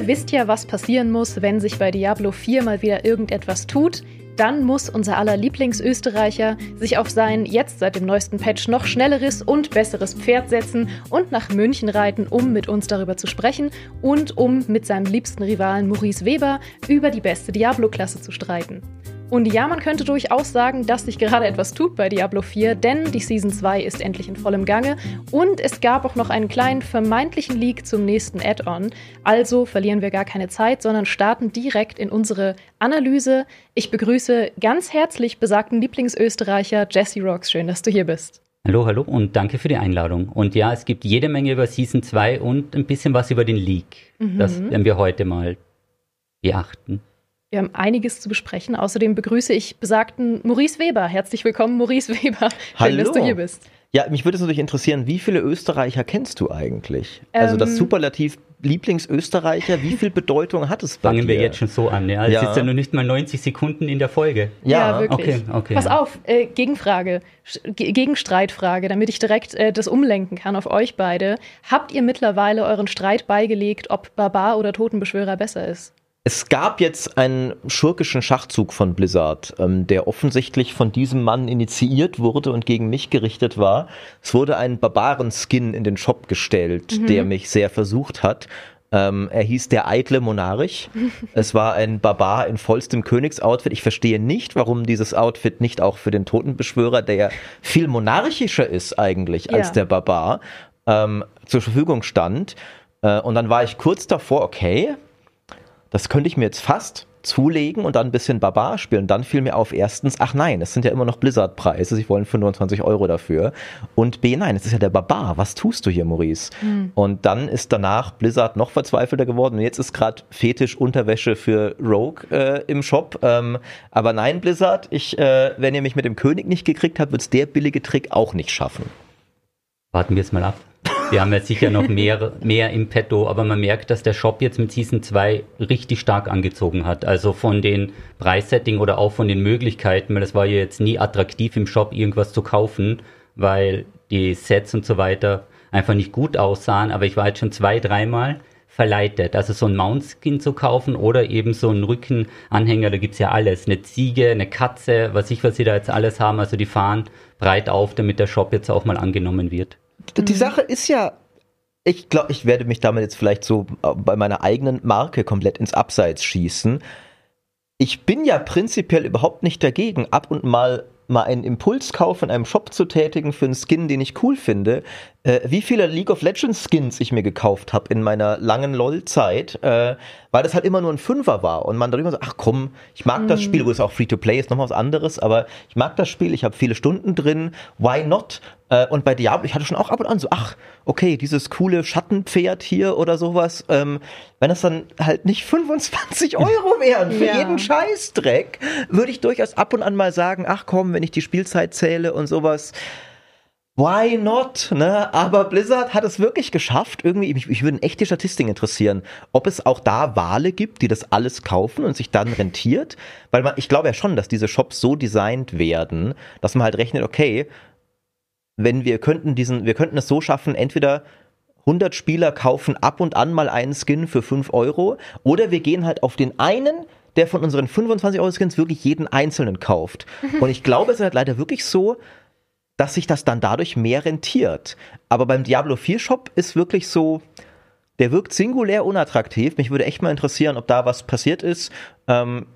Ihr wisst ja, was passieren muss, wenn sich bei Diablo 4 mal wieder irgendetwas tut. Dann muss unser aller Lieblingsösterreicher sich auf sein jetzt seit dem neuesten Patch noch schnelleres und besseres Pferd setzen und nach München reiten, um mit uns darüber zu sprechen und um mit seinem liebsten Rivalen Maurice Weber über die beste Diablo-Klasse zu streiten. Und ja, man könnte durchaus sagen, dass sich gerade etwas tut bei Diablo 4, denn die Season 2 ist endlich in vollem Gange und es gab auch noch einen kleinen vermeintlichen Leak zum nächsten Add-on. Also verlieren wir gar keine Zeit, sondern starten direkt in unsere Analyse. Ich begrüße ganz herzlich besagten Lieblingsösterreicher Jesse Rocks. Schön, dass du hier bist. Hallo, hallo und danke für die Einladung. Und ja, es gibt jede Menge über Season 2 und ein bisschen was über den Leak. Mhm. Das werden wir heute mal beachten. Wir haben einiges zu besprechen. Außerdem begrüße ich besagten Maurice Weber. Herzlich willkommen, Maurice Weber. Schön, Hallo. dass du hier bist. Ja, mich würde es natürlich interessieren, wie viele Österreicher kennst du eigentlich? Ähm, also das ähm, Superlativ Lieblingsösterreicher, wie viel Bedeutung hat es bei Fangen dir? wir jetzt schon so an, ja? Es ja. ist ja noch nicht mal 90 Sekunden in der Folge. Ja, ja wirklich. Okay, okay. Pass auf, äh, Gegenfrage, Gegenstreitfrage, damit ich direkt äh, das umlenken kann auf euch beide. Habt ihr mittlerweile euren Streit beigelegt, ob Barbar oder Totenbeschwörer besser ist? Es gab jetzt einen schurkischen Schachzug von Blizzard, ähm, der offensichtlich von diesem Mann initiiert wurde und gegen mich gerichtet war. Es wurde ein Barbaren-Skin in den Shop gestellt, mhm. der mich sehr versucht hat. Ähm, er hieß der eitle Monarch. es war ein Barbar in vollstem Königsoutfit. Ich verstehe nicht, warum dieses Outfit nicht auch für den Totenbeschwörer, der ja viel monarchischer ist eigentlich ja. als der Barbar, ähm, zur Verfügung stand. Äh, und dann war ich kurz davor, okay, das könnte ich mir jetzt fast zulegen und dann ein bisschen Barbar spielen. Und dann fiel mir auf, erstens, ach nein, es sind ja immer noch Blizzard-Preise, sie wollen 25 Euro dafür. Und B, nein, es ist ja der Barbar, was tust du hier, Maurice? Mhm. Und dann ist danach Blizzard noch verzweifelter geworden und jetzt ist gerade Fetisch Unterwäsche für Rogue äh, im Shop. Ähm, aber nein, Blizzard, ich, äh, wenn ihr mich mit dem König nicht gekriegt habt, wird es der billige Trick auch nicht schaffen. Warten wir es mal ab. Wir haben ja sicher noch mehr, mehr im Petto, aber man merkt, dass der Shop jetzt mit Season 2 richtig stark angezogen hat. Also von den Preissetting oder auch von den Möglichkeiten, weil es war ja jetzt nie attraktiv im Shop irgendwas zu kaufen, weil die Sets und so weiter einfach nicht gut aussahen. Aber ich war jetzt schon zwei, dreimal verleitet. Also so ein Mountskin zu kaufen oder eben so einen Rückenanhänger, da gibt's ja alles. Eine Ziege, eine Katze, was ich, was sie da jetzt alles haben. Also die fahren breit auf, damit der Shop jetzt auch mal angenommen wird die mhm. Sache ist ja, ich glaube, ich werde mich damit jetzt vielleicht so äh, bei meiner eigenen Marke komplett ins Abseits schießen. Ich bin ja prinzipiell überhaupt nicht dagegen, ab und mal mal einen Impulskauf in einem Shop zu tätigen für einen Skin, den ich cool finde. Äh, wie viele League of Legends Skins ich mir gekauft habe in meiner langen LOL-Zeit, äh, weil das halt immer nur ein Fünfer war und man darüber so, ach komm, ich mag mhm. das Spiel, wo es auch Free-to-Play ist, nochmal was anderes, aber ich mag das Spiel, ich habe viele Stunden drin, why not? Äh, und bei Diablo, ich hatte schon auch ab und an so, ach, okay, dieses coole Schattenpferd hier oder sowas, ähm, wenn das dann halt nicht 25 Euro wären für ja. jeden Scheißdreck, würde ich durchaus ab und an mal sagen, ach komm, wenn ich die Spielzeit zähle und sowas, Why not? Ne? Aber Blizzard hat es wirklich geschafft. Irgendwie, mich, mich würden echt die Statistiken interessieren, ob es auch da Wale gibt, die das alles kaufen und sich dann rentiert. Weil man, ich glaube ja schon, dass diese Shops so designt werden, dass man halt rechnet, okay, wenn wir könnten diesen, wir könnten es so schaffen, entweder 100 Spieler kaufen ab und an mal einen Skin für 5 Euro oder wir gehen halt auf den einen, der von unseren 25 Euro Skins wirklich jeden einzelnen kauft. Und ich glaube, es ist halt leider wirklich so, dass sich das dann dadurch mehr rentiert. Aber beim Diablo 4 Shop ist wirklich so, der wirkt singulär unattraktiv. Mich würde echt mal interessieren, ob da was passiert ist. Ähm,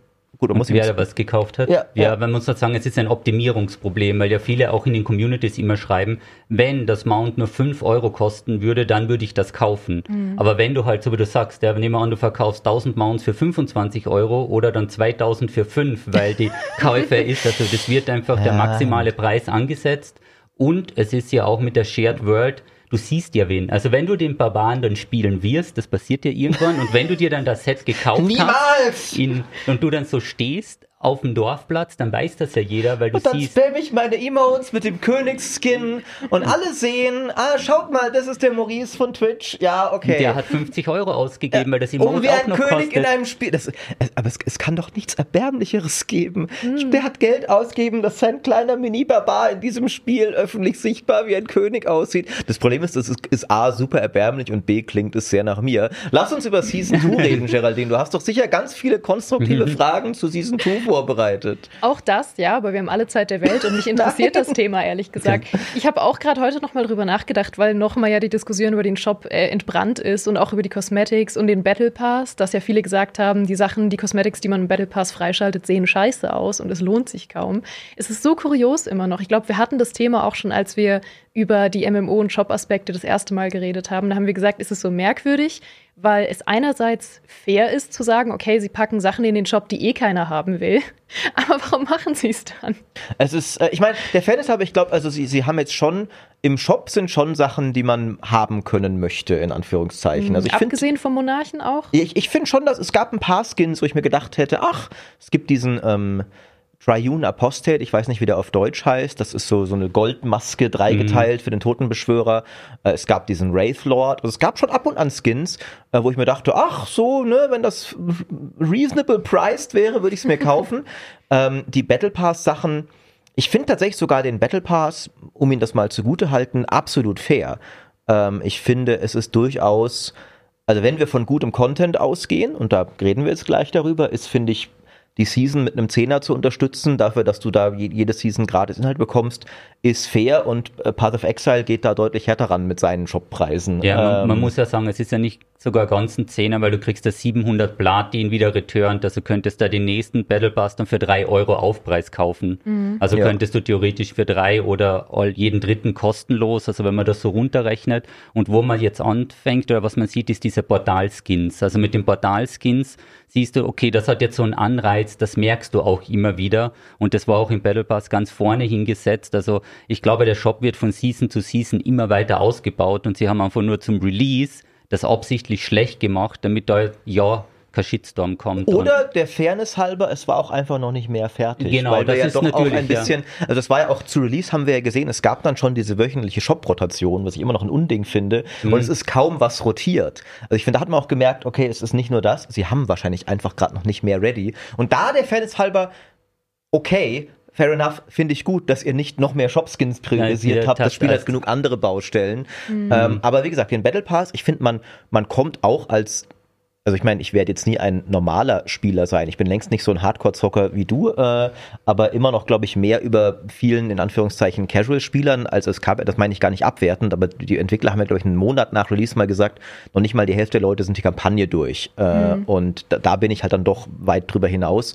Gut, muss wer da was gekauft hat. Ja, ja, ja. man muss sagen, es ist ein Optimierungsproblem, weil ja viele auch in den Communities immer schreiben, wenn das Mount nur 5 Euro kosten würde, dann würde ich das kaufen. Mhm. Aber wenn du halt, so wie du sagst, ja, nehmen wir an, du verkaufst 1000 Mounts für 25 Euro oder dann 2000 für 5, weil die Käufer ist, also das wird einfach ja. der maximale Preis angesetzt. Und es ist ja auch mit der Shared World, du siehst ja wen. Also wenn du den Barbaren dann spielen wirst, das passiert ja irgendwann, und wenn du dir dann das Set gekauft Niemals! hast ihn, und du dann so stehst auf dem Dorfplatz, dann weiß das ja jeder, weil du Und dann siehst. spam ich meine Emotes mit dem Königsskin und alle sehen, ah, schaut mal, das ist der Maurice von Twitch. Ja, okay. Der hat 50 Euro ausgegeben, weil das Emote um wie auch ein noch König kostet. in einem Spiel. Das, aber es, es kann doch nichts Erbärmlicheres geben. Hm. Der hat Geld ausgegeben, dass sein kleiner Mini-Barbar in diesem Spiel öffentlich sichtbar wie ein König aussieht. Das Problem ist, das ist, ist A, super erbärmlich und B, klingt es sehr nach mir. Lass uns über Season 2 reden, Geraldine. Du hast doch sicher ganz viele konstruktive Fragen zu Season 2 vorbereitet. Auch das, ja, aber wir haben alle Zeit der Welt und mich interessiert das Thema, ehrlich gesagt. Ich habe auch gerade heute nochmal drüber nachgedacht, weil nochmal ja die Diskussion über den Shop äh, entbrannt ist und auch über die Cosmetics und den Battle Pass, dass ja viele gesagt haben, die Sachen, die Cosmetics, die man im Battle Pass freischaltet, sehen scheiße aus und es lohnt sich kaum. Es ist so kurios immer noch. Ich glaube, wir hatten das Thema auch schon, als wir über die MMO- und Shop-Aspekte das erste Mal geredet haben. Da haben wir gesagt, ist es so merkwürdig, weil es einerseits fair ist zu sagen, okay, sie packen Sachen in den Shop, die eh keiner haben will. Aber warum machen sie es dann? Es ist, äh, ich meine, der Fairness habe ich glaube, also sie, sie haben jetzt schon, im Shop sind schon Sachen, die man haben können möchte, in Anführungszeichen. Also ich Abgesehen vom Monarchen auch? ich, ich finde schon, dass es gab ein paar Skins, wo ich mir gedacht hätte, ach, es gibt diesen ähm, Triune Apostate, ich weiß nicht, wie der auf Deutsch heißt. Das ist so, so eine Goldmaske dreigeteilt für den Totenbeschwörer. Äh, es gab diesen Wraith Lord. Also es gab schon ab und an Skins, äh, wo ich mir dachte, ach so, ne, wenn das reasonable priced wäre, würde ich es mir kaufen. ähm, die Battle Pass Sachen, ich finde tatsächlich sogar den Battle Pass, um ihn das mal zugute halten, absolut fair. Ähm, ich finde, es ist durchaus, also wenn wir von gutem Content ausgehen, und da reden wir jetzt gleich darüber, ist, finde ich, die Season mit einem Zehner zu unterstützen, dafür, dass du da je- jede Season gratis Inhalt bekommst, ist fair und äh, Path of Exile geht da deutlich härter ran mit seinen Shoppreisen. Ja, man, man Ähm, muss ja sagen, es ist ja nicht sogar ganz ein Zehner, weil du kriegst da 700 Platin wieder returned, also könntest da den nächsten Battle Pass dann für drei Euro Aufpreis kaufen. Also Ja. könntest du theoretisch für drei oder all, jeden dritten kostenlos, also wenn man das so runterrechnet. Und wo man jetzt anfängt oder was man sieht, ist diese Portal-Skins. Also mit den Portal-Skins siehst du, okay, das hat jetzt so einen Anreiz, das merkst du auch immer wieder. Und das war auch im Battle Pass ganz vorne hingesetzt. Also ich glaube, der Shop wird von Season zu Season immer weiter ausgebaut und sie haben einfach nur zum Release das absichtlich schlecht gemacht, damit da ja Shitstorm kommt. Oder der Fairness halber, es war auch einfach noch nicht mehr fertig. Genau, weil das ja ist doch auch natürlich, ein bisschen, also das war ja auch zu Release, haben wir ja gesehen, es gab dann schon diese wöchentliche Shop-Rotation, was ich immer noch ein Unding finde. Mhm. Und es ist kaum was rotiert. Also ich finde, da hat man auch gemerkt, okay, es ist nicht nur das, sie haben wahrscheinlich einfach gerade noch nicht mehr ready. Und da der Fairness halber, okay, fair enough, finde ich gut, dass ihr nicht noch mehr Shopskins priorisiert ihr habt. Das Spiel hat genug andere Baustellen. Ähm, aber wie gesagt, den Battle Pass, ich finde, man, man kommt auch als also ich meine, ich werde jetzt nie ein normaler Spieler sein. Ich bin längst nicht so ein Hardcore-Zocker wie du, äh, aber immer noch, glaube ich, mehr über vielen, in Anführungszeichen, Casual-Spielern als es gab. Das meine ich gar nicht abwertend, aber die Entwickler haben ja, glaube ich, einen Monat nach Release mal gesagt, noch nicht mal die Hälfte der Leute sind die Kampagne durch. Äh, Und da, da bin ich halt dann doch weit drüber hinaus.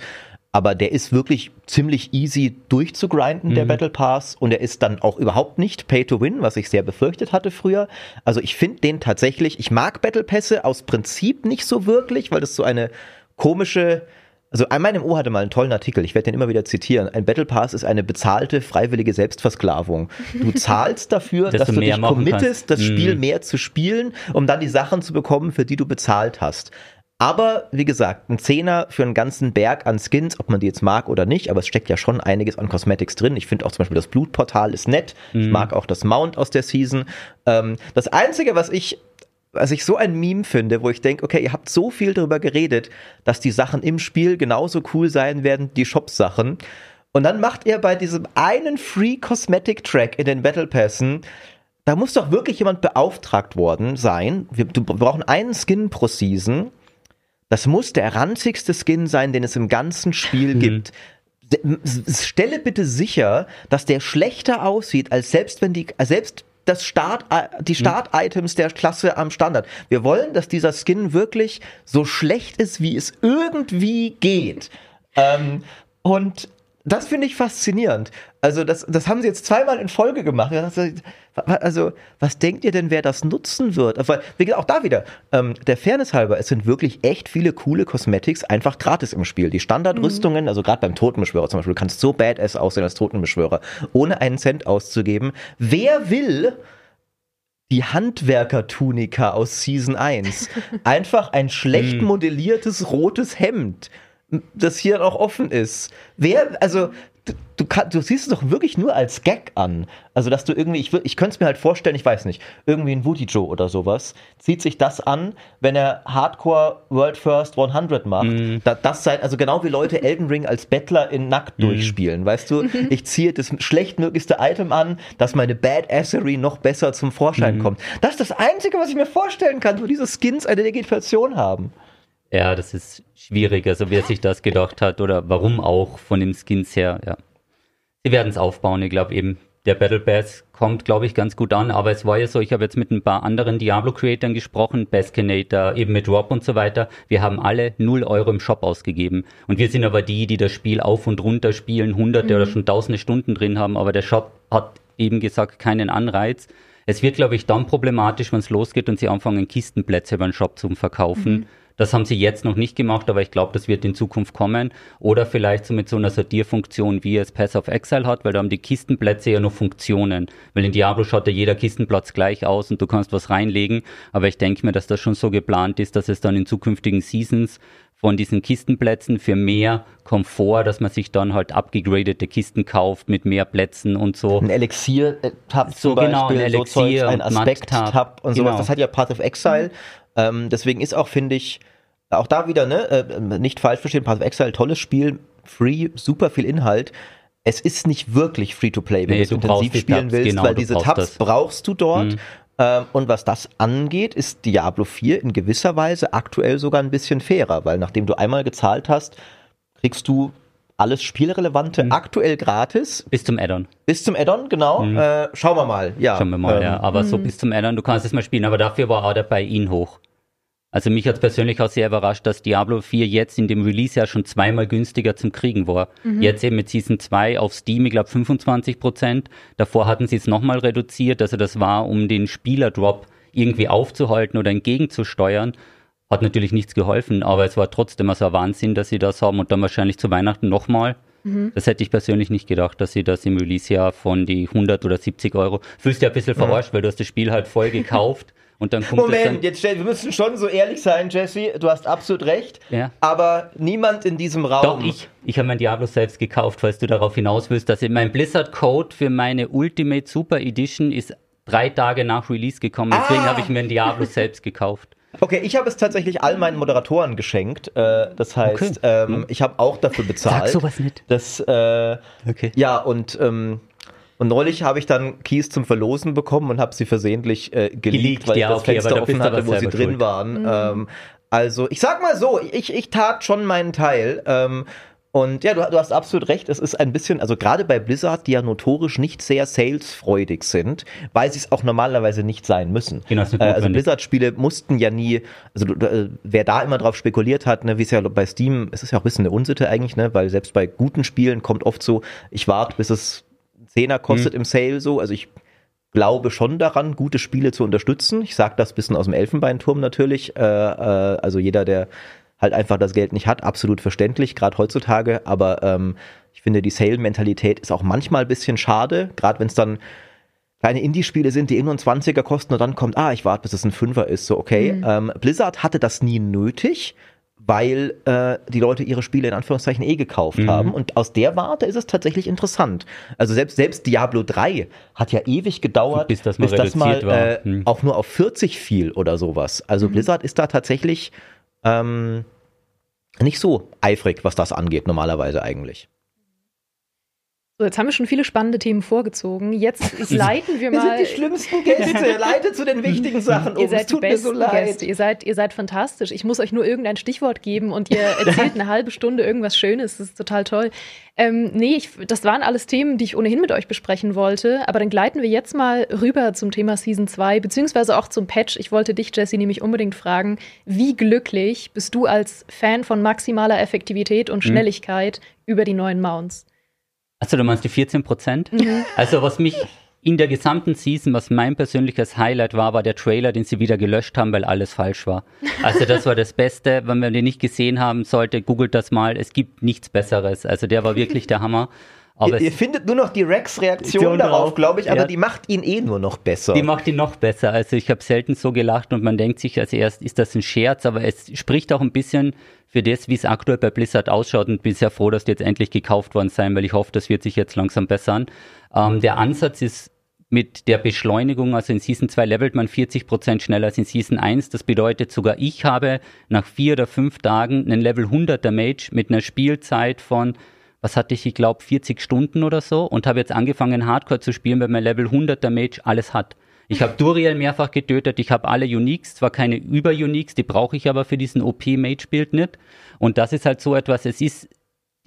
Aber der ist wirklich ziemlich easy durchzugrinden, der Battle Pass. Und er ist dann auch überhaupt nicht Pay to Win, was ich sehr befürchtet hatte früher. Also ich finde den tatsächlich, ich mag Battle Pässe aus Prinzip nicht so wirklich, weil das so eine komische, also mein MO hatte mal einen tollen Artikel, ich werde den immer wieder zitieren. Ein Battle Pass ist eine bezahlte, freiwillige Selbstversklavung. Du zahlst dafür, Dass dass, du dich committest, kannst. das Spiel Mhm. mehr zu spielen, um dann die Sachen zu bekommen, für die du bezahlt hast. Aber wie gesagt, ein Zehner für einen ganzen Berg an Skins, ob man die jetzt mag oder nicht, aber es steckt ja schon einiges an Cosmetics drin. Ich finde auch zum Beispiel das Blutportal ist nett. Ich mag auch das Mount aus der Season. Ähm, das Einzige, was ich was ich so ein Meme finde, wo ich denke, okay, ihr habt so viel darüber geredet, dass die Sachen im Spiel genauso cool sein werden, die Shop-Sachen. Und dann macht ihr bei diesem einen Free Cosmetic Track in den Battle Passen, da muss doch wirklich jemand beauftragt worden sein. Wir, wir brauchen einen Skin pro Season. Das muss der ranzigste Skin sein, den es im ganzen Spiel gibt. S- s- Stelle bitte sicher, dass der schlechter aussieht, als selbst wenn die, selbst das Start, die Start-Items der Klasse am Standard. Wir wollen, dass dieser Skin wirklich so schlecht ist, wie es irgendwie geht. Ähm, und das finde ich faszinierend. Also das, das haben sie jetzt zweimal in Folge gemacht. Also was denkt ihr denn, wer das nutzen wird? Weil, auch da wieder, ähm, der Fairness halber, es sind wirklich echt viele coole Cosmetics einfach gratis im Spiel. Die Standardrüstungen, also gerade beim Totenbeschwörer zum Beispiel, du kannst so badass aussehen als Totenbeschwörer, ohne einen Cent auszugeben. Wer will die Handwerker-Tunika aus Season 1? Einfach ein schlecht modelliertes rotes Hemd. Das hier auch offen ist. Wer, also du, du, kann, du siehst es doch wirklich nur als Gag an. Also, dass du irgendwie, ich, ich könnte es mir halt vorstellen, ich weiß nicht, irgendwie ein Woody Joe oder sowas, zieht sich das an, wenn er Hardcore World First 100 macht. Mm. Da, das sei, also genau wie Leute Elden Ring als Bettler in Nackt mm. durchspielen, weißt du? Ich ziehe das schlechtmöglichste Item an, dass meine Badassery noch besser zum Vorschein mm. kommt. Das ist das Einzige, was ich mir vorstellen kann, wo diese Skins eine Legitimation haben. Ja, das ist schwierig, also wer sich das gedacht hat oder warum auch von den Skins her, ja. Sie werden es aufbauen, ich glaube eben, der Battle Pass kommt, glaube ich, ganz gut an, aber es war ja so, ich habe jetzt mit ein paar anderen Diablo-Creatoren gesprochen, Baskinator, eben mit Rob und so weiter, wir haben alle 0 Euro im Shop ausgegeben und wir sind aber die, die das Spiel auf und runter spielen, hunderte mhm. oder schon tausende Stunden drin haben, aber der Shop hat eben gesagt, keinen Anreiz. Es wird, glaube ich, dann problematisch, wenn es losgeht und sie anfangen, Kistenplätze über den Shop zu verkaufen. Mhm das haben sie jetzt noch nicht gemacht, aber ich glaube, das wird in Zukunft kommen. Oder vielleicht so mit so einer Sortierfunktion, wie es Pass of Exile hat, weil da haben die Kistenplätze ja noch Funktionen. Weil in Diablo schaut ja jeder Kistenplatz gleich aus und du kannst was reinlegen. Aber ich denke mir, dass das schon so geplant ist, dass es dann in zukünftigen Seasons von diesen Kistenplätzen für mehr Komfort, dass man sich dann halt abgegradete Kisten kauft mit mehr Plätzen und so. Ein Elixier-Tab so, zum genau, Beispiel, ein Elixier so Zeugs, ein Aspekt-Tab und genau. sowas. Das hat ja Path of Exile. Ähm, deswegen ist auch, finde ich, auch da wieder, ne, äh, nicht falsch verstehen, Path of Exile, tolles Spiel, free, super viel Inhalt. Es ist nicht wirklich Free-to-Play, wenn nee, du es intensiv spielen Tabs, willst, genau, weil diese Tabs das. brauchst du dort. Mhm. Ähm, und was das angeht, ist Diablo 4 in gewisser Weise aktuell sogar ein bisschen fairer, weil nachdem du einmal gezahlt hast, kriegst du alles Spielrelevante mhm. aktuell gratis. Bis zum Addon. Bis zum Addon, genau. Mhm. Äh, schauen wir mal. Ja. Schauen wir mal, ähm, ja. Aber so mhm. bis zum Addon, du kannst es mal spielen, aber dafür war auch der bei Ihnen hoch. Also mich hat persönlich auch sehr überrascht, dass Diablo 4 jetzt in dem Release ja schon zweimal günstiger zum Kriegen war. Mhm. Jetzt eben mit Season 2 auf Steam, ich glaube 25 Prozent. Davor hatten sie es nochmal reduziert, also das war, um den Spielerdrop irgendwie aufzuhalten oder entgegenzusteuern. Hat natürlich nichts geholfen, aber es war trotzdem so ein Wahnsinn, dass sie das haben und dann wahrscheinlich zu Weihnachten nochmal. Mhm. Das hätte ich persönlich nicht gedacht, dass sie das im Release-Jahr von die 100 oder 70 Euro, fühlst du ja ein bisschen verarscht, weil du hast das Spiel halt voll gekauft Und dann kommt Moment, dann jetzt stell, wir müssen schon so ehrlich sein, Jesse. Du hast absolut recht. Ja. Aber niemand in diesem Raum. Doch, ich. Ich habe mein Diablo selbst gekauft, falls du darauf hinaus willst. Dass mein Blizzard-Code für meine Ultimate Super Edition ist drei Tage nach Release gekommen. Deswegen ah. habe ich mir ein Diablo selbst gekauft. Okay, ich habe es tatsächlich all meinen Moderatoren geschenkt. Äh, das heißt, okay. ähm, hm. ich habe auch dafür bezahlt. Sag sowas nicht. Das, äh, okay. Ja, und ähm, und neulich habe ich dann Keys zum Verlosen bekommen und habe sie versehentlich äh, geleakt, weil ja, ich das okay, Fenster offen hatte, wo sie drin schuld. waren. Mhm. Ähm, also ich sag mal so, ich, ich tat schon meinen Teil. Ähm, und ja, du, du, hast absolut recht. Es ist ein bisschen, also gerade bei Blizzard, die ja notorisch nicht sehr salesfreudig sind, weil sie es auch normalerweise nicht sein müssen. Genau, äh, also Blizzard-Spiele mussten ja nie, also äh, wer da immer drauf spekuliert hat, ne, wie es ja bei Steam, es ist ja auch ein bisschen eine Unsitte eigentlich, ne, weil selbst bei guten Spielen kommt oft so, ich warte, bis es Zehner kostet mhm. im Sale so. Also ich glaube schon daran, gute Spiele zu unterstützen. Ich sage das ein bisschen aus dem Elfenbeinturm natürlich. Äh, äh, also jeder, der halt einfach das Geld nicht hat, absolut verständlich, gerade heutzutage. Aber ähm, ich finde, die Sale-Mentalität ist auch manchmal ein bisschen schade, gerade wenn es dann kleine Indie-Spiele sind, die immer einen 20er kosten und dann kommt, ah, ich warte, bis es ein Fünfer ist. So, okay. Mhm. Ähm, Blizzard hatte das nie nötig weil äh, die Leute ihre Spiele in Anführungszeichen eh gekauft mhm. haben. Und aus der Warte ist es tatsächlich interessant. Also selbst, selbst Diablo 3 hat ja ewig gedauert, bis das mal, bis das mal äh, mhm. auch nur auf 40 fiel oder sowas. Also mhm. Blizzard ist da tatsächlich ähm, nicht so eifrig, was das angeht, normalerweise eigentlich. So, jetzt haben wir schon viele spannende Themen vorgezogen. Jetzt leiten wir mal. Wir sind die schlimmsten Gäste. Leite zu den wichtigen Sachen um. Ihr seid es tut mir so leid. Gäste. Ihr seid, ihr seid fantastisch. Ich muss euch nur irgendein Stichwort geben und ihr erzählt eine halbe Stunde irgendwas Schönes. Das ist total toll. Ähm, nee, ich, das waren alles Themen, die ich ohnehin mit euch besprechen wollte. Aber dann gleiten wir jetzt mal rüber zum Thema Season 2, beziehungsweise auch zum Patch. Ich wollte dich, Jesse, nämlich unbedingt fragen, wie glücklich bist du als Fan von maximaler Effektivität und mhm. Schnelligkeit hm. über die neuen Mounts? Also du meinst die 14 Prozent? Mhm. Also was mich in der gesamten Season, was mein persönliches Highlight war, war der Trailer, den sie wieder gelöscht haben, weil alles falsch war. Also das war das Beste. Wenn man den nicht gesehen haben sollte, googelt das mal. Es gibt nichts Besseres. Also der war wirklich der Hammer. Aber ihr, ihr findet nur noch die Rex-Reaktion darauf, glaube ich, aber ja. die macht ihn eh nur noch besser. Die macht ihn noch besser. Also ich habe selten so gelacht und man denkt sich als erst, ist das ein Scherz, aber es spricht auch ein bisschen für das, wie es aktuell bei Blizzard ausschaut und bin sehr froh, dass die jetzt endlich gekauft worden sein, weil ich hoffe, das wird sich jetzt langsam bessern. Ähm, der Ansatz ist mit der Beschleunigung, also in Season 2 levelt man 40 Prozent schneller als in Season 1. Das bedeutet, sogar ich habe nach vier oder fünf Tagen einen Level 100er Mage mit einer Spielzeit von was hatte ich, ich glaube 40 Stunden oder so und habe jetzt angefangen Hardcore zu spielen, weil mein Level 100er Mage alles hat. Ich habe Duriel mehrfach getötet, ich habe alle Uniques, zwar keine Über-Uniques, die brauche ich aber für diesen OP-Mage-Bild nicht. Und das ist halt so etwas, es ist,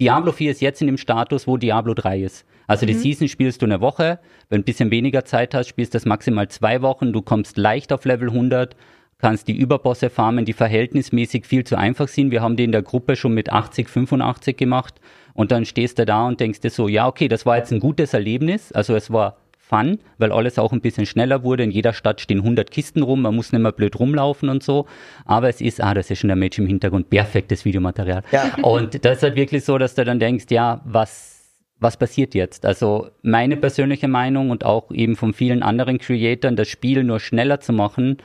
Diablo 4 ist jetzt in dem Status, wo Diablo 3 ist. Also mhm. die Season spielst du eine Woche, wenn du ein bisschen weniger Zeit hast, spielst du das maximal zwei Wochen, du kommst leicht auf Level 100, kannst die Überbosse farmen, die verhältnismäßig viel zu einfach sind. Wir haben die in der Gruppe schon mit 80, 85 gemacht und dann stehst du da und denkst dir so, ja, okay, das war jetzt ein gutes Erlebnis. Also es war fun, weil alles auch ein bisschen schneller wurde. In jeder Stadt stehen 100 Kisten rum, man muss nicht mehr blöd rumlaufen und so. Aber es ist, ah, das ist schon der Match im Hintergrund, perfektes Videomaterial. Ja. Und das ist halt wirklich so, dass du dann denkst, ja, was was passiert jetzt? Also meine persönliche Meinung und auch eben von vielen anderen Creatoren, das Spiel nur schneller zu machen,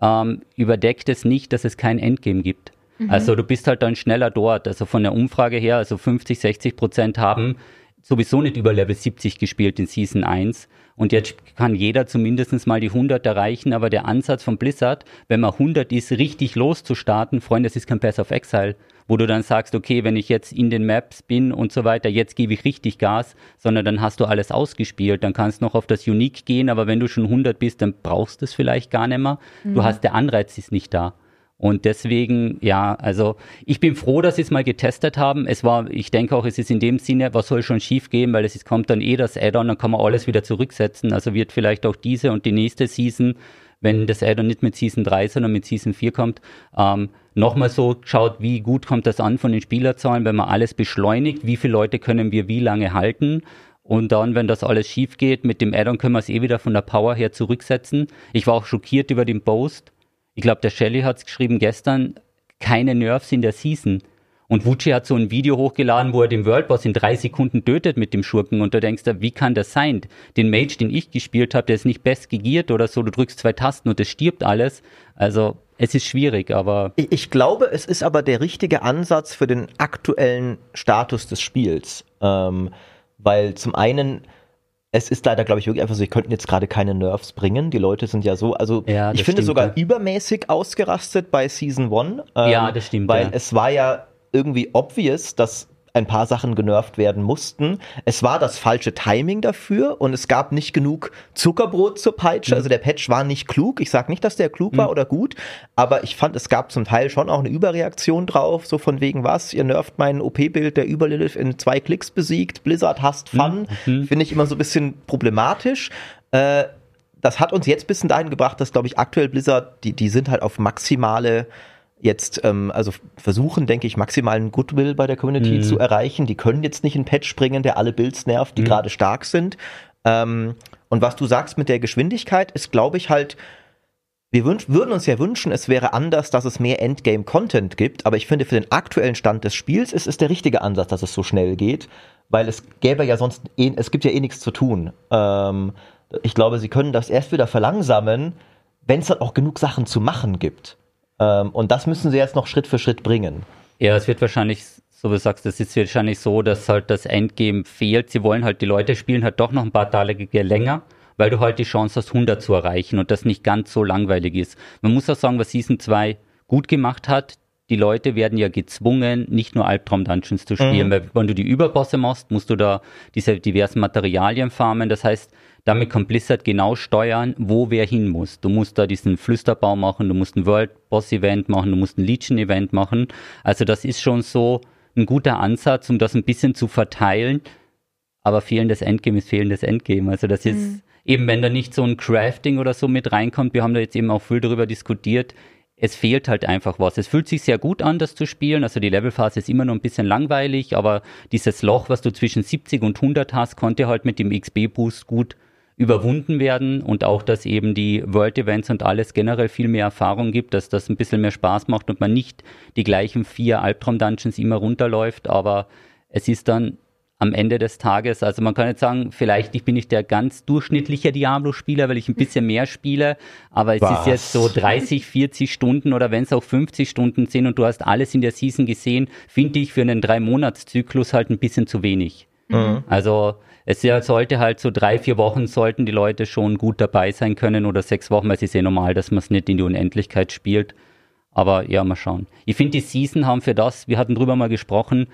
ähm, überdeckt es nicht, dass es kein Endgame gibt. Mhm. Also du bist halt dann schneller dort. Also von der Umfrage her, also 50, 60 Prozent haben sowieso nicht über Level 70 gespielt in Season 1. Und jetzt kann jeder zumindest mal die 100 erreichen, aber der Ansatz von Blizzard, wenn man 100 ist, richtig loszustarten, Freunde, das ist kein Pass of Exile, wo du dann sagst, okay, wenn ich jetzt in den Maps bin und so weiter, jetzt gebe ich richtig Gas, sondern dann hast du alles ausgespielt, dann kannst du noch auf das Unique gehen, aber wenn du schon 100 bist, dann brauchst du es vielleicht gar nicht mehr. Mhm. Du hast, der Anreiz ist nicht da. Und deswegen, ja, also ich bin froh, dass sie es mal getestet haben. Es war, ich denke auch, es ist in dem Sinne, was soll schon schief gehen, weil es ist, kommt dann eh das Add-on, dann kann man alles wieder zurücksetzen. Also wird vielleicht auch diese und die nächste Season, wenn das Add-on nicht mit Season 3, sondern mit Season 4 kommt, ähm, nochmal so schaut, wie gut kommt das an von den Spielerzahlen, wenn man alles beschleunigt, wie viele Leute können wir wie lange halten. Und dann, wenn das alles schief geht, mit dem Add-on können wir es eh wieder von der Power her zurücksetzen. Ich war auch schockiert über den Post ich glaube, der Shelley hat es geschrieben gestern, keine Nerves in der Season. Und Wucci hat so ein Video hochgeladen, wo er den World Boss in drei Sekunden tötet mit dem Schurken. Und du denkst da, wie kann das sein? Den Mage, den ich gespielt habe, der ist nicht best gegiert oder so. Du drückst zwei Tasten und es stirbt alles. Also es ist schwierig, aber. Ich, ich, glaube, es ist aber der richtige Ansatz für den aktuellen Status des Spiels. Ähm, weil zum einen es ist leider, glaube ich, wirklich einfach so, sie könnten jetzt gerade keine Nerves bringen. Die Leute sind ja so, also ja, ich finde sogar ja. übermäßig ausgerastet bei Season 1. Ähm, ja, das stimmt. Weil ja. es war ja irgendwie obvious, dass ein paar Sachen genervt werden mussten. Es war das falsche Timing dafür und es gab nicht genug Zuckerbrot zur Peitsche. Mhm. Also der Patch war nicht klug. Ich sage nicht, dass der klug mhm. war oder gut, aber ich fand, es gab zum Teil schon auch eine Überreaktion drauf, so von wegen was, ihr nervt mein OP-Bild der Überlilith in zwei Klicks besiegt, Blizzard hasst Fun. Mhm. Finde ich immer so ein bisschen problematisch. Äh, das hat uns jetzt ein bisschen dahin gebracht, dass, glaube ich, aktuell Blizzard, die, die sind halt auf maximale jetzt ähm, also versuchen, denke ich, maximalen Goodwill bei der Community mhm. zu erreichen. Die können jetzt nicht einen Patch bringen, der alle Builds nervt, die mhm. gerade stark sind. Ähm, und was du sagst mit der Geschwindigkeit, ist, glaube ich, halt, wir würden uns ja wünschen, es wäre anders, dass es mehr Endgame-Content gibt, aber ich finde, für den aktuellen Stand des Spiels ist es der richtige Ansatz, dass es so schnell geht, weil es gäbe ja sonst, eh, es gibt ja eh nichts zu tun. Ähm, ich glaube, sie können das erst wieder verlangsamen, wenn es dann auch genug Sachen zu machen gibt. Ähm, und das müssen sie jetzt noch Schritt für Schritt bringen. Ja, es wird wahrscheinlich, so wie du sagst, es ist wahrscheinlich so, dass halt das Endgame fehlt. Sie wollen halt, die Leute spielen halt doch noch ein paar Tage länger, weil du halt die Chance hast, 100 zu erreichen und das nicht ganz so langweilig ist. Man muss auch sagen, was Season 2 gut gemacht hat, die Leute werden ja gezwungen, nicht nur Albtraum-Dungeons zu spielen, mhm. weil wenn du die Überbosse machst, musst du da diese diversen Materialien farmen. Das heißt, damit kann Blizzard genau steuern, wo wer hin muss. Du musst da diesen Flüsterbau machen, du musst ein World Boss Event machen, du musst ein Legion Event machen. Also das ist schon so ein guter Ansatz, um das ein bisschen zu verteilen. Aber fehlendes Endgame ist fehlendes Endgame. Also das ist mhm. eben, wenn da nicht so ein Crafting oder so mit reinkommt, wir haben da jetzt eben auch viel darüber diskutiert, es fehlt halt einfach was. Es fühlt sich sehr gut an, das zu spielen. Also die Levelphase ist immer noch ein bisschen langweilig, aber dieses Loch, was du zwischen 70 und 100 hast, konnte halt mit dem XP-Boost gut überwunden werden und auch, dass eben die World Events und alles generell viel mehr Erfahrung gibt, dass das ein bisschen mehr Spaß macht und man nicht die gleichen vier Albtraum-Dungeons immer runterläuft, aber es ist dann am Ende des Tages. Also man kann jetzt sagen, vielleicht ich bin nicht der ganz durchschnittliche Diablo-Spieler, weil ich ein bisschen mehr spiele, aber es Was? ist jetzt so 30, 40 Stunden oder wenn es auch 50 Stunden sind und du hast alles in der Season gesehen, finde ich für einen Drei-Monats-Zyklus halt ein bisschen zu wenig. Mhm. Also es sollte halt so drei, vier Wochen sollten die Leute schon gut dabei sein können oder sechs Wochen, weil ist ja normal, dass man es nicht in die Unendlichkeit spielt. Aber ja, mal schauen. Ich finde, die Season haben für das, wir hatten drüber mal gesprochen,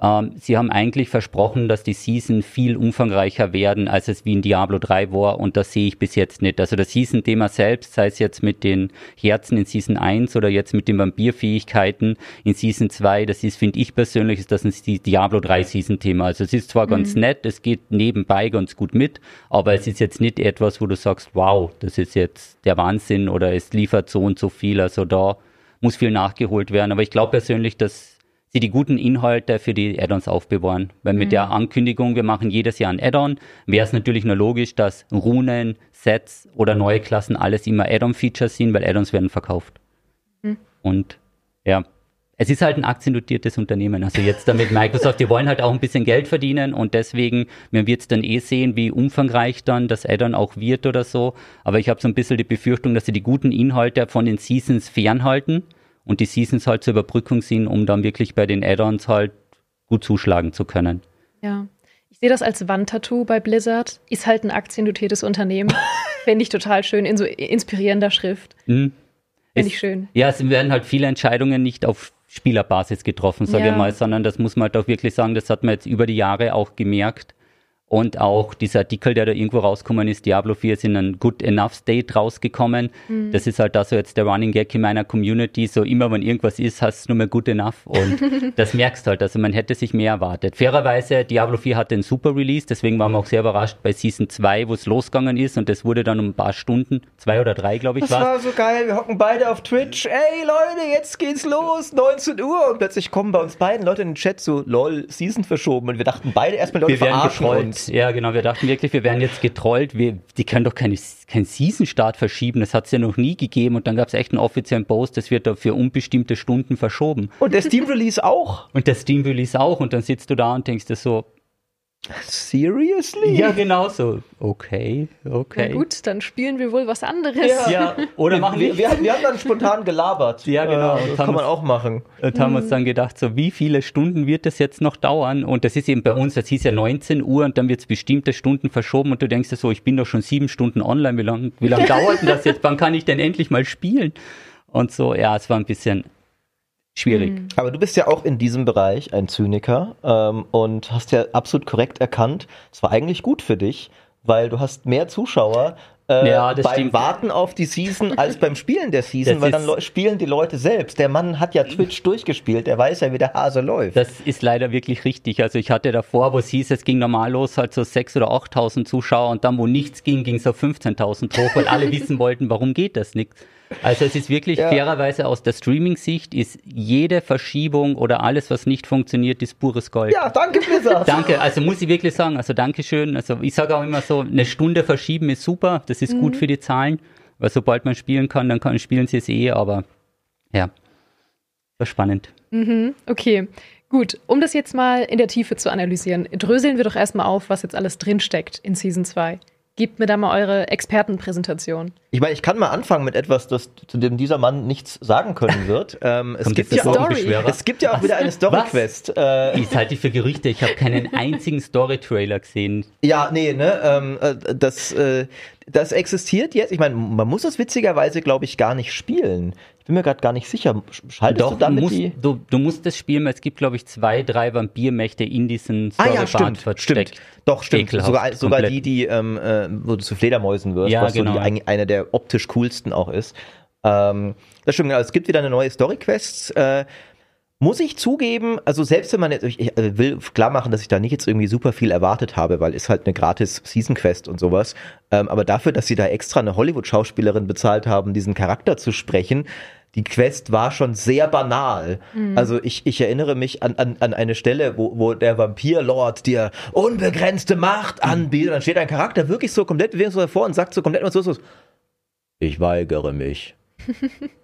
ähm, sie haben eigentlich versprochen, dass die Season viel umfangreicher werden, als es wie in Diablo 3 war und das sehe ich bis jetzt nicht. Also das Season-Thema selbst, sei es jetzt mit den Herzen in Season 1 oder jetzt mit den Vampirfähigkeiten in Season 2, das ist, finde ich persönlich, ist das ein Diablo 3 Season-Thema. Also es ist zwar ganz nett, es geht nebenbei ganz gut mit, aber es ist jetzt nicht etwas, wo du sagst, wow, das ist jetzt der Wahnsinn oder es liefert so und so viel. Also da muss viel nachgeholt werden. Aber ich glaube persönlich, dass sie die guten Inhalte für die Add-ons aufbewahren. Weil mit der Ankündigung, wir machen jedes Jahr ein Add-on, wäre es natürlich nur logisch, dass Runen, Sets oder neue Klassen alles immer Add-on-Features sind, weil Add-ons werden verkauft. Und ja, es ist halt ein aktiendotiertes Unternehmen. Also jetzt damit Microsoft, die wollen halt auch ein bisschen Geld verdienen und deswegen, man wird es dann eh sehen, wie umfangreich dann das Add-on auch wird oder so. Aber ich habe so ein bisschen die Befürchtung, dass sie die guten Inhalte von den Seasons fernhalten und die Seasons halt zur Überbrückung sind, um dann wirklich bei den Add-ons halt gut zuschlagen zu können. Ja. Ich sehe das als Wandtattoo bei Blizzard. Ist halt ein aktiendotiertes Unternehmen. Fände ich total schön, in so inspirierender Schrift. Hm. Finde ich schön. Ja, es werden halt viele Entscheidungen nicht auf Spielerbasis getroffen, sage Ja. ich mal, sondern das muss man halt auch wirklich sagen, das hat man jetzt über die Jahre auch gemerkt. Und auch dieser Artikel, der da irgendwo rausgekommen ist, Diablo 4 ist in einem Good Enough State rausgekommen. Mhm. Das ist halt da so jetzt der Running Gag in meiner Community. So immer, wenn irgendwas ist, hast du nur mehr Good Enough. Und das merkst halt. Also man hätte sich mehr erwartet. Fairerweise, Diablo 4 hatte einen super Release, deswegen waren wir auch sehr überrascht bei Season 2, wo es losgegangen ist. Und das wurde dann um ein paar Stunden, zwei oder drei, glaube ich, Das war's. war so geil. Wir hocken beide auf Twitch. Ey, Leute, jetzt geht's los. 19 Uhr. Und plötzlich kommen bei uns beiden Leute in den Chat so, lol, Season verschoben. Und wir dachten beide erstmal, Leute wir werden verarschen getrollt. Ja, genau. Wir dachten wirklich, wir werden jetzt getrollt. Wir, die können doch keine, keinen Season-Start verschieben. Das hat es ja noch nie gegeben. Und dann gab es echt einen offiziellen Post, das wird da für unbestimmte Stunden verschoben. Und der Steam-Release auch. Und der Steam-Release auch. Und dann sitzt du da und denkst dir so, Seriously? ja, genau so. Okay, okay. Na gut, dann spielen wir wohl was anderes. Ja, oder machen wir, wir. wir, haben dann spontan gelabert. Ja, genau. Äh, das kann man auch machen. Und haben uns dann gedacht, so wie viele Stunden wird das jetzt noch dauern? Und das ist eben bei uns, das hieß ja 19 Uhr und dann wird es bestimmte Stunden verschoben und du denkst dir so, ich bin doch schon sieben Stunden online, wie lange wie lang dauert denn das jetzt? Wann kann ich denn endlich mal spielen? Und so, ja, es war ein bisschen schwierig. Aber du bist ja auch in diesem Bereich ein Zyniker ähm, und hast ja absolut korrekt erkannt, es war eigentlich gut für dich, weil du hast mehr Zuschauer äh, Ja, das beim stimmt. Warten auf die Season als beim Spielen der Season, Das weil dann spielen die Leute selbst. Der Mann hat ja Twitch durchgespielt, der weiß ja, wie der Hase läuft. Das ist leider wirklich richtig. Also ich hatte davor, wo es hieß, es ging normal los, halt so 6.000 oder 8.000 Zuschauer und dann, wo nichts ging, ging es auf 15.000 hoch, weil alle wissen wollten, warum geht das nicht. Also es ist wirklich Ja. fairerweise aus der Streaming-Sicht ist jede Verschiebung oder alles, was nicht funktioniert, ist pures Gold. ja, danke Blizzard. Danke, also muss ich wirklich sagen, also Dankeschön. Also ich sage auch immer so, eine Stunde verschieben ist super, das ist gut für die Zahlen, weil sobald man spielen kann, dann kann, spielen sie es eh, aber ja, war spannend. Okay, gut. Um das jetzt mal in der Tiefe zu analysieren, dröseln wir doch erstmal auf, was jetzt alles drinsteckt in Season 2. Gebt mir da mal eure Expertenpräsentation. Ich meine, ich kann mal anfangen mit etwas, das, zu dem dieser Mann nichts sagen können wird. Ähm, es, gibt ja auch, es gibt ja auch wieder eine Story-Quest. Äh, Ich halte die für Gerüchte, ich habe keinen einzigen Story-Trailer gesehen. Ja, nee, ne, ähm, äh, das, äh, das existiert jetzt. Ich meine, man muss das witzigerweise, glaube ich, gar nicht spielen. Ich bin mir gerade gar nicht sicher. Sch- Schaltest Doch, du damit musst, die? du, du musst das spielen, weil es gibt, glaube ich, zwei, drei Vampirmächte in diesen Ah ja, stimmt, versteckt. stimmt. Doch, stimmt. Ekelhaft, sogar sogar die, die, ähm, äh, wo du zu Fledermäusen wirst, Ja, was so genau. die, ein- eine der optisch coolsten auch ist. Ähm, das stimmt, genau. Es gibt wieder eine neue Story-Quest. Äh, muss ich zugeben, also selbst wenn man jetzt, ich, will klar machen, dass ich da nicht jetzt irgendwie super viel erwartet habe, weil ist halt eine gratis Season Quest und sowas. Ähm, aber dafür, dass sie da extra eine Hollywood-Schauspielerin bezahlt haben, diesen Charakter zu sprechen, die Quest war schon sehr banal. Also ich, ich erinnere mich an, an, an eine Stelle, wo, wo der Vampirlord dir unbegrenzte Macht anbietet. Und dann steht ein Charakter wirklich so komplett bewegungslos davor und sagt so komplett was so, so, ich weigere mich.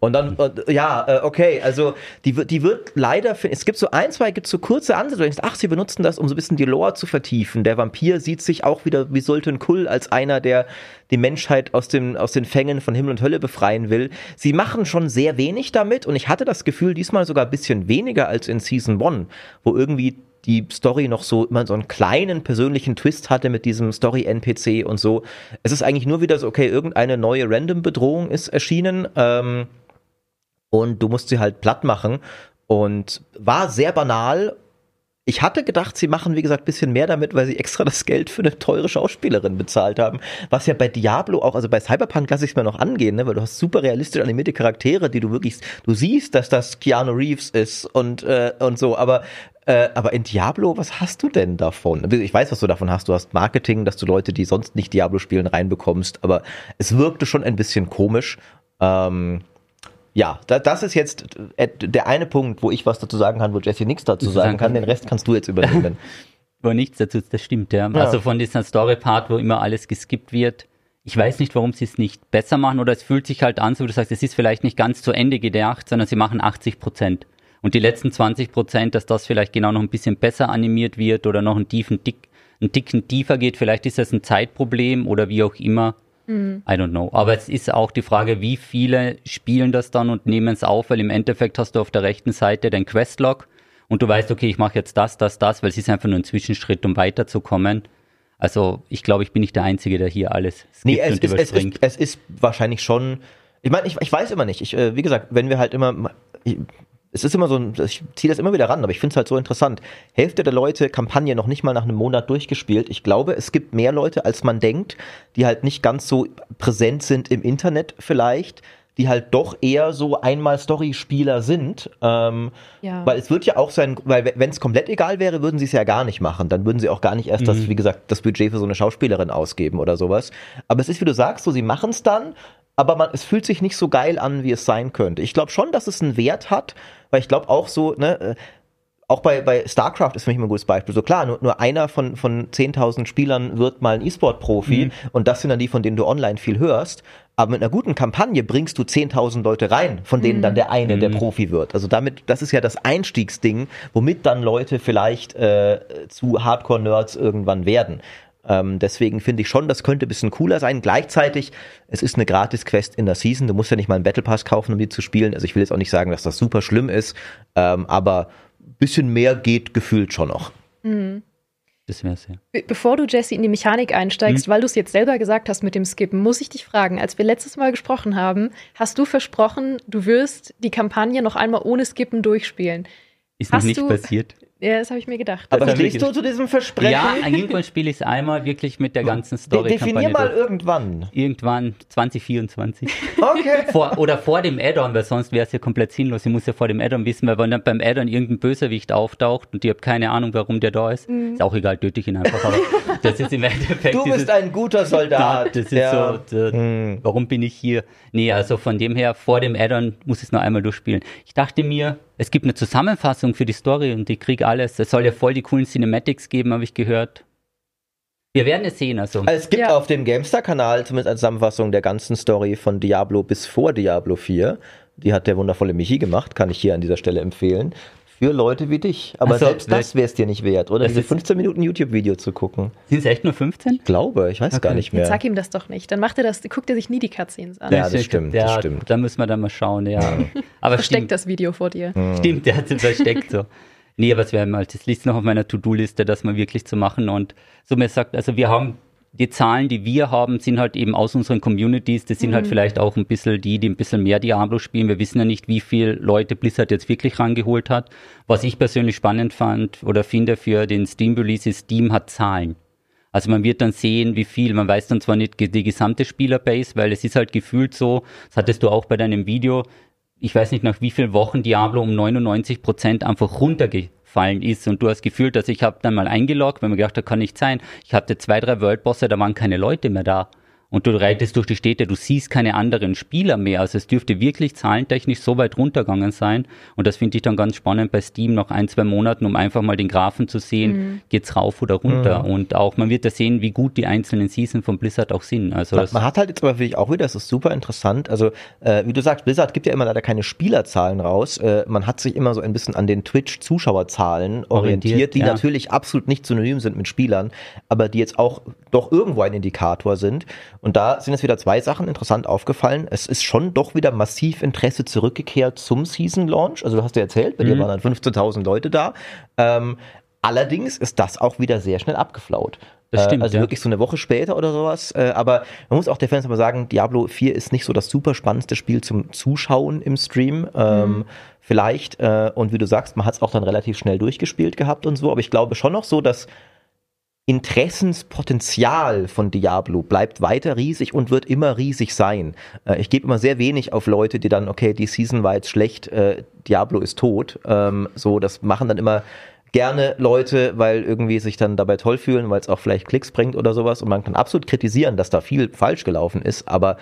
Und dann, und, ja, äh, okay, also die, wird- die wird leider, es gibt so ein, zwei, gibt so kurze Ansätze, denkst, ach, sie benutzen das, um so ein bisschen die Lore zu vertiefen. Der Vampir sieht sich auch wieder wie Sultan Kull als einer, der die Menschheit aus, dem, aus den Fängen von Himmel und Hölle befreien will. Sie machen schon sehr wenig damit und ich hatte das Gefühl, diesmal sogar ein bisschen weniger als in Season 1, wo irgendwie die Story noch so immer so einen kleinen persönlichen Twist hatte mit diesem Story-NPC und so. Es ist eigentlich nur wieder so, okay, irgendeine neue Random-Bedrohung ist erschienen ähm, und du musst sie halt platt machen und war sehr banal. Ich hatte gedacht, sie machen, wie gesagt, ein bisschen mehr damit, weil sie extra das Geld für eine teure Schauspielerin bezahlt haben. Was ja bei Diablo auch, also bei Cyberpunk lasse ich es mir noch angehen, ne? weil du hast super realistisch animierte Charaktere, die du wirklich, du siehst, dass das Keanu Reeves ist und, äh, und so, aber äh, aber in Diablo, was hast du denn davon? Ich weiß, was du davon hast. Du hast Marketing, dass du Leute, die sonst nicht Diablo spielen, reinbekommst, aber es wirkte schon ein bisschen komisch. Ähm, ja, da, das ist jetzt äh, der eine Punkt, wo ich was dazu sagen kann, wo Jesse nichts dazu sagen kann. Den Rest kannst du jetzt übernehmen. Aber nichts dazu, das stimmt, ja. Also von diesem Story-Part, wo immer alles geskippt wird. Ich weiß nicht, warum sie es nicht besser machen oder es fühlt sich halt an, so wie du sagst, es ist vielleicht nicht ganz zu Ende gedacht, sondern sie machen 80 Prozent. Und die letzten 20 Prozent, dass das vielleicht genau noch ein bisschen besser animiert wird oder noch einen tiefen Dick, einen Ticken tiefer geht. Vielleicht ist das ein Zeitproblem oder wie auch immer. I don't know. Aber es ist auch die Frage, wie viele spielen das dann und nehmen es auf, weil im Endeffekt hast du auf der rechten Seite dein Questlog und du weißt, okay, ich mache jetzt das, das, das, weil es ist einfach nur ein Zwischenschritt, um weiterzukommen. Also ich glaube, ich bin nicht der Einzige, der hier alles skippt Nee, es und ist, es, ist, überspringt. es ist wahrscheinlich schon. Ich meine, ich, ich weiß immer nicht. Ich, äh, wie gesagt, wenn wir halt immer. Ich, es ist immer so ein, ich ziehe das immer wieder ran, aber ich finde es halt so interessant. Hälfte der Leute Kampagne noch nicht mal nach einem Monat durchgespielt. Ich glaube, es gibt mehr Leute, als man denkt, die halt nicht ganz so präsent sind im Internet vielleicht, die halt doch eher so einmal Story-Spieler sind. Ähm, Ja. Weil es wird ja auch sein, weil wenn es komplett egal wäre, würden sie es ja gar nicht machen. Dann würden sie auch gar nicht erst das, wie gesagt, das Budget für so eine Schauspielerin ausgeben oder sowas. Aber es ist, wie du sagst, so sie machen es dann, aber man, es fühlt sich nicht so geil an, wie es sein könnte. Ich glaube schon, dass es einen Wert hat, weil ich glaube auch so, ne, äh, auch bei, bei StarCraft ist für mich immer ein gutes Beispiel. So klar, nur, nur einer von, von 10.000 Spielern wird mal ein E-Sport-Profi und das sind dann die, von denen du online viel hörst. Aber mit einer guten Kampagne bringst du 10.000 Leute rein, von denen dann der eine der Profi wird. Also damit, das ist ja das Einstiegsding, womit dann Leute vielleicht äh, zu Hardcore-Nerds irgendwann werden. Ähm, deswegen finde ich schon, das könnte ein bisschen cooler sein. Gleichzeitig, es ist eine Gratis-Quest in der Season. Du musst ja nicht mal einen Battle Pass kaufen, um die zu spielen. Also ich will jetzt auch nicht sagen, dass das super schlimm ist, ähm, aber ein bisschen mehr geht gefühlt schon noch. Das wär's ja. Be bevor du, Jesse, in die Mechanik Hm? einsteigst, weil du es jetzt selber gesagt hast mit dem Skippen, muss ich dich fragen, als wir letztes Mal gesprochen haben, hast du versprochen, du wirst die Kampagne noch einmal ohne Skippen durchspielen. Ist noch Hast nicht du- passiert. Ja, das habe ich mir gedacht. Aber stehst du zu diesem Versprechen? Ja, irgendwann spiele ich es einmal wirklich mit der ganzen De Story. definier mal irgendwann. Irgendwann 2024. Okay. vor, oder vor dem Add-on, weil sonst wäre es ja komplett sinnlos. Ich muss ja vor dem Add-on wissen, weil wenn dann beim Add-on irgendein Bösewicht auftaucht und ich habe keine Ahnung, warum der da ist, ist auch egal, töte ich ihn einfach. Aber das ist im Endeffekt. Du dieses- bist ein guter Soldat. das ist Ja. so, d- warum bin ich hier? Nee, also von dem her, vor dem Add-on muss ich es noch einmal durchspielen. Ich dachte mir, es gibt eine Zusammenfassung für die Story und ich krieg alles. Es soll ja voll die coolen Cinematics geben, habe ich gehört. Wir werden es sehen, also. Also es gibt Ja. auf dem GameStar-Kanal zumindest eine Zusammenfassung der ganzen Story von Diablo bis vor Diablo 4. Die hat der wundervolle Michi gemacht, kann ich hier an dieser Stelle empfehlen. Für Leute wie dich. Aber so, selbst das wäre es dir nicht wert, oder? Diese ist- 15 Minuten YouTube-Video zu gucken. Sind es echt nur 15? Ich glaube, ich weiß gar nicht Jetzt mehr. sag ihm das doch nicht. Dann macht er das, guckt er sich nie die Cutscenes an. Ja, das stimmt, das ja, stimmt. Da müssen wir dann mal schauen, ja. Aber Versteckt stimmt, das Video vor dir. stimmt, der hat es versteckt so. Nee, aber es wäre mal, das liegt noch auf meiner To-Do-Liste, das mal wirklich zu machen. Und so mir sagt, also wir haben die Zahlen, die wir haben, sind halt eben aus unseren Communities. Das sind halt vielleicht auch ein bisschen die, die ein bisschen mehr Diablo spielen. Wir wissen ja nicht, wie viele Leute Blizzard jetzt wirklich rangeholt hat. Was ich persönlich spannend fand oder finde für den Steam-Release ist, Steam hat Zahlen. Also man wird dann sehen, wie viel. Man weiß dann zwar nicht die gesamte Spielerbase, weil es ist halt gefühlt so, das hattest du auch bei deinem Video, ich weiß nicht nach wie vielen Wochen Diablo um 99 Prozent einfach runtergefallen ist und du hast gefühlt, dass ich habe dann mal eingeloggt, weil mir gedacht, das kann nicht sein. Ich hatte zwei, drei Worldbosse, da waren keine Leute mehr da. Und du reitest durch die Städte, du siehst keine anderen Spieler mehr. Also es dürfte wirklich zahlentechnisch so weit runtergegangen sein. Und das finde ich dann ganz spannend bei Steam nach ein, zwei Monaten, um einfach mal den Graphen zu sehen, mhm. geht's rauf oder runter. Mhm. Und auch man wird da sehen, wie gut die einzelnen Season von Blizzard auch sind. Also man, man hat halt jetzt aber wirklich auch wieder, das ist super interessant. Also äh, wie du sagst, Blizzard gibt ja immer leider keine Spielerzahlen raus. Äh, man hat sich immer so ein bisschen an den Twitch-Zuschauerzahlen orientiert, orientiert, die ja. natürlich absolut nicht synonym sind mit Spielern, aber die jetzt auch doch irgendwo ein Indikator sind. Und da sind jetzt wieder zwei Sachen interessant aufgefallen. Es ist schon doch wieder massiv Interesse zurückgekehrt zum Season Launch. Also du hast ja erzählt, bei mhm. dir waren dann 15.000 Leute da. Ähm, allerdings ist das auch wieder sehr schnell abgeflaut. Das äh, stimmt, also ja. wirklich so eine Woche später oder sowas. Äh, aber man muss auch der Fans mal sagen, Diablo 4 ist nicht so das super spannendste Spiel zum Zuschauen im Stream. Ähm, mhm. Vielleicht. Äh, und wie du sagst, man hat es auch dann relativ schnell durchgespielt gehabt und so. Aber ich glaube schon noch so, dass Interessenspotenzial von Diablo bleibt weiter riesig und wird immer riesig sein. Äh, ich gebe immer sehr wenig auf Leute, die dann, okay, die Season war jetzt schlecht, äh, Diablo ist tot. Ähm, so, das machen dann immer gerne Leute, weil irgendwie sich dann dabei toll fühlen, weil es auch vielleicht Klicks bringt oder sowas. Und man kann absolut kritisieren, dass da viel falsch gelaufen ist, aber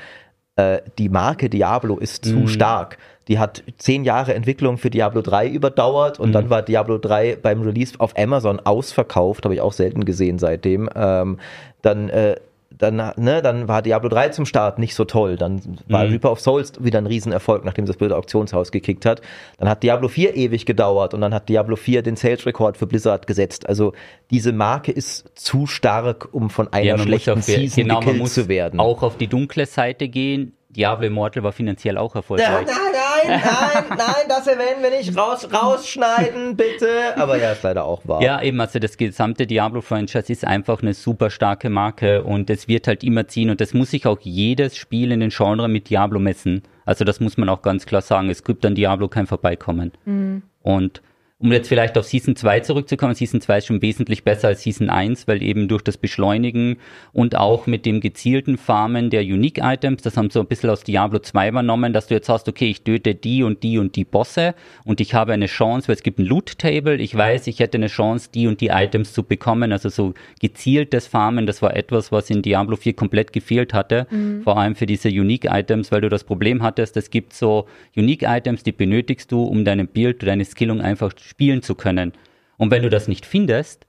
äh, die Marke Diablo ist zu mhm. stark. Die hat zehn Jahre Entwicklung für Diablo 3 überdauert und mhm. dann war Diablo 3 beim Release auf Amazon ausverkauft, habe ich auch selten gesehen seitdem. Ähm, dann äh, dann, ne, dann war Diablo 3 zum Start nicht so toll. Dann war mhm. Reaper of Souls wieder ein Riesenerfolg, nachdem das blöde Auktionshaus gekickt hat. Dann hat Diablo 4 ewig gedauert und dann hat Diablo 4 den Sales-Rekord für Blizzard gesetzt. Also diese Marke ist zu stark, um von einer ja, schlechten Season genau, gekillt zu werden. Auch auf die dunkle Seite gehen. Diablo Immortal war finanziell auch erfolgreich. Ja, nein, nein, nein, nein, das erwähnen wir nicht. Raus, rausschneiden, bitte. Aber ja, ist leider auch wahr. Ja, eben, also das gesamte Diablo-Franchise ist einfach eine super starke Marke und es wird halt immer ziehen und das muss sich auch jedes Spiel in den Genre mit Diablo messen. Also das muss man auch ganz klar sagen. Es gibt an Diablo kein Vorbeikommen. Mhm. Und um jetzt vielleicht auf Season 2 zurückzukommen, Season 2 ist schon wesentlich besser als Season 1, weil eben durch das Beschleunigen und auch mit dem gezielten Farmen der Unique Items, das haben sie so ein bisschen aus Diablo 2 übernommen, dass du jetzt hast, okay, ich töte die und die und die Bosse und ich habe eine Chance, weil es gibt ein Loot-Table, ich weiß, ich hätte eine Chance, die und die Items zu bekommen, also so gezieltes Farmen, das war etwas, was in Diablo 4 komplett gefehlt hatte, mhm. vor allem für diese Unique Items, weil du das Problem hattest, es gibt so Unique Items, die benötigst du, um deine Build, deine Skillung einfach spielen zu können. Und wenn du das nicht findest,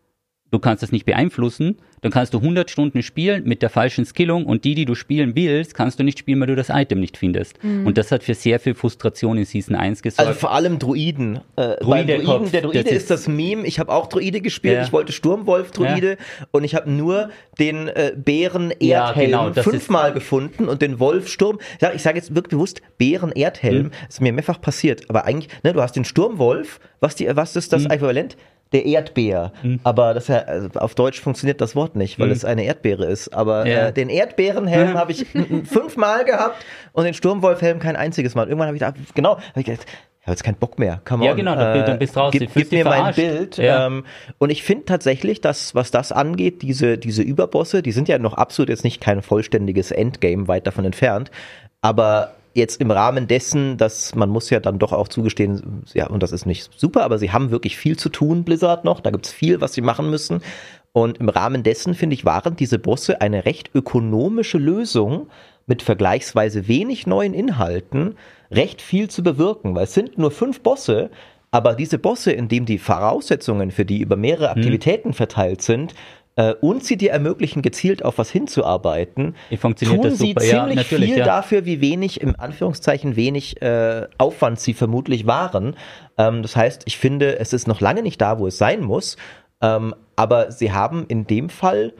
du kannst das nicht beeinflussen, dann kannst du 100 Stunden spielen mit der falschen Skillung und die, die du spielen willst, kannst du nicht spielen, weil du das Item nicht findest. Mhm. Und das hat für sehr viel Frustration in Season 1 gesorgt. Also vor allem Druiden. Äh, Druide Druiden der Druide ist, ist, das Meme. Ich habe auch Druide gespielt. Ja. Ich wollte Sturmwolf-Druide ja. und ich habe nur den äh, Bären-Erdhelm ja, genau, fünfmal gefunden und den Wolf-Sturm. Ja, ich sage jetzt wirklich bewusst Bären-Erdhelm. Mhm. Ist mir mehrfach passiert. Aber eigentlich, ne, du hast den Sturmwolf. Was, die, was ist das mhm. Äquivalent? Der Erdbeer. Mhm. Aber das ja, also auf Deutsch funktioniert das Wort nicht, weil mhm. es eine Erdbeere ist. Aber ja. äh, den Erdbeerenhelm mhm. habe ich fünfmal gehabt und den Sturmwolfhelm kein einziges Mal. Irgendwann habe ich gedacht, genau, hab ich gedacht, ich habe jetzt keinen Bock mehr. Come ja, genau, dann, dann bist du raus. Gib, gib mir mein Bild. Ja. Ähm, und ich finde tatsächlich, dass, was das angeht, diese, diese Überbosse, die sind ja noch absolut jetzt nicht kein vollständiges Endgame, weit davon entfernt. Aber jetzt im Rahmen dessen, dass man muss ja dann doch auch zugestehen, ja, und das ist nicht super, aber sie haben wirklich viel zu tun, Blizzard noch. Da gibt's viel, was sie machen müssen. Und im Rahmen dessen, finde ich, waren diese Bosse eine recht ökonomische Lösung mit vergleichsweise wenig neuen Inhalten, recht viel zu bewirken, weil es sind nur fünf Bosse, aber diese Bosse, in denen die Voraussetzungen für die über mehrere hm. Aktivitäten verteilt sind, äh, und sie dir ermöglichen, gezielt auf was hinzuarbeiten, tun sie ziemlich ja, viel ja. dafür, wie wenig, im Anführungszeichen, wenig äh, Aufwand sie vermutlich waren. Ähm, das heißt, ich finde, es ist noch lange nicht da, wo es sein muss, ähm, aber sie haben in dem Fall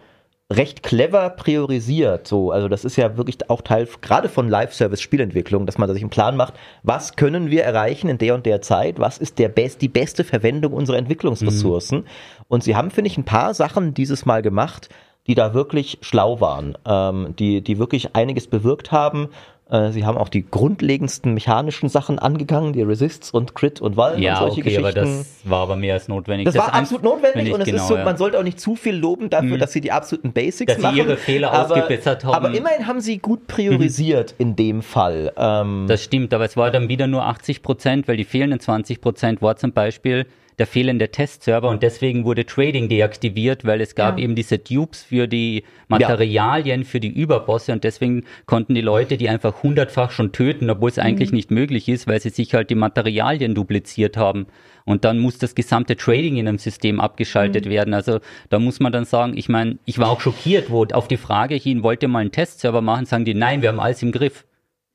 recht clever priorisiert. So, also das ist ja wirklich auch Teil gerade von Live-Service-Spielentwicklung, dass man sich einen Plan macht, was können wir erreichen in der und der Zeit, was ist der best, die beste Verwendung unserer Entwicklungsressourcen. Mhm. Und sie haben, finde ich, ein paar Sachen dieses Mal gemacht, die da wirklich schlau waren, ähm, die, die wirklich einiges bewirkt haben äh, sie haben auch die grundlegendsten mechanischen Sachen angegangen, die Resists und Crit und Wallen ja, und solche okay, Geschichten. aber das war aber mehr als notwendig. Das, das war absolut notwendig und es genau, ist so, ja. man sollte auch nicht zu viel loben dafür, mhm. dass sie die absoluten Basics dass machen. Dass sie ihre Fehler aber, ausgebessert haben. Aber immerhin haben sie gut priorisiert mhm. in dem Fall. Ähm, das stimmt, aber es war dann wieder nur 80 Prozent, weil die fehlenden 20 Prozent war zum Beispiel, der fehlende Testserver und deswegen wurde Trading deaktiviert, weil es gab Ja. eben diese Dupes für die Materialien, für die Überbosse und deswegen konnten die Leute die einfach hundertfach schon töten, obwohl es eigentlich nicht möglich ist, weil sie sich halt die Materialien dupliziert haben. Und dann muss das gesamte Trading in einem System abgeschaltet werden. Also da muss man dann sagen, ich meine, ich war auch schockiert, wo auf die Frage hin, wollt ihr mal einen Testserver machen, sagen die, nein, wir haben alles im Griff.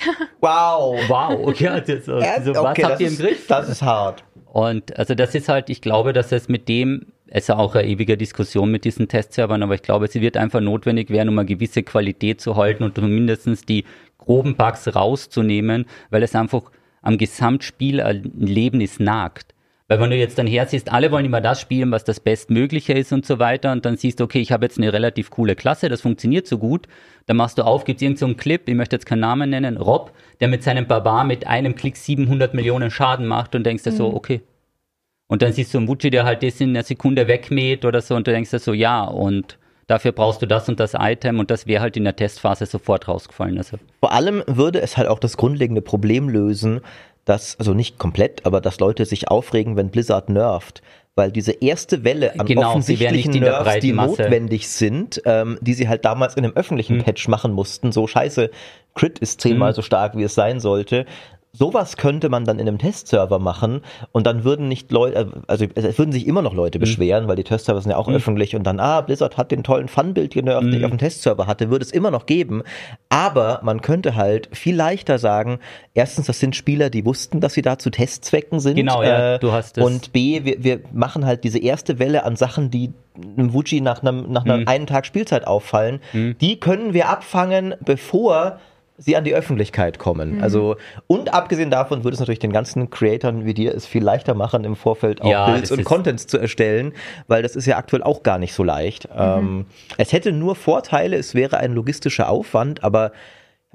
Wow. Wow, okay, also, also, was Okay, habt das ihr im ist- Griff? Das ist hart. Und also das ist halt, ich glaube, dass es mit dem, es ist auch eine ewige Diskussion mit diesen Testservern, aber ich glaube, sie wird einfach notwendig werden, um eine gewisse Qualität zu halten und mindestens die groben Bugs rauszunehmen, weil es einfach am Gesamtspielerlebnis nagt. Weil wenn du jetzt dann hersiehst, alle wollen immer das spielen, was das Bestmögliche ist und so weiter und dann siehst du, okay, ich habe jetzt eine relativ coole Klasse, das funktioniert so gut, dann machst du auf, gibt es irgendeinen so einen Clip, ich möchte jetzt keinen Namen nennen, Rob, der mit seinem Barbar mit einem Klick 700 Millionen Schaden macht und denkst dir so, okay. Und dann siehst du einen Wutschi, der halt das in einer Sekunde wegmäht oder so und du denkst dir so, ja, und dafür brauchst du das und das Item und das wäre halt in der Testphase sofort rausgefallen. Also Vor allem würde es halt auch das grundlegende Problem lösen, dass, also nicht komplett, aber dass Leute sich aufregen, wenn Blizzard nervt. Weil diese erste Welle an Genau, offensichtlichen der Nerfs, die Masse. notwendig sind, ähm, die sie halt damals in einem öffentlichen Patch machen mussten, so scheiße, Crit ist zehnmal Mhm. so stark, wie es sein sollte. Sowas könnte man dann in einem Testserver machen und dann würden nicht Leute, also es würden sich immer noch Mhm. Leute beschweren, weil die Testserver sind ja auch öffentlich und dann, ah, Blizzard hat den tollen Fun-Build genervt, Mhm. den ich auf dem Testserver hatte, würde es immer noch geben. Aber man könnte halt viel leichter sagen, erstens, das sind Spieler, die wussten, dass sie da zu Testzwecken sind. Genau, ja, du hast es. Und B, wir, wir machen halt diese erste Welle an Sachen, die einem Wuji nach einem, nach einem Mhm. einen Tag Spielzeit auffallen, die können wir abfangen, bevor sie an die Öffentlichkeit kommen. Also, und abgesehen davon würde es natürlich den ganzen Creatoren wie dir es viel leichter machen, im Vorfeld auch Ja, Builds und Contents zu erstellen, weil das ist ja aktuell auch gar nicht so leicht. Ähm, es hätte nur Vorteile, es wäre ein logistischer Aufwand, aber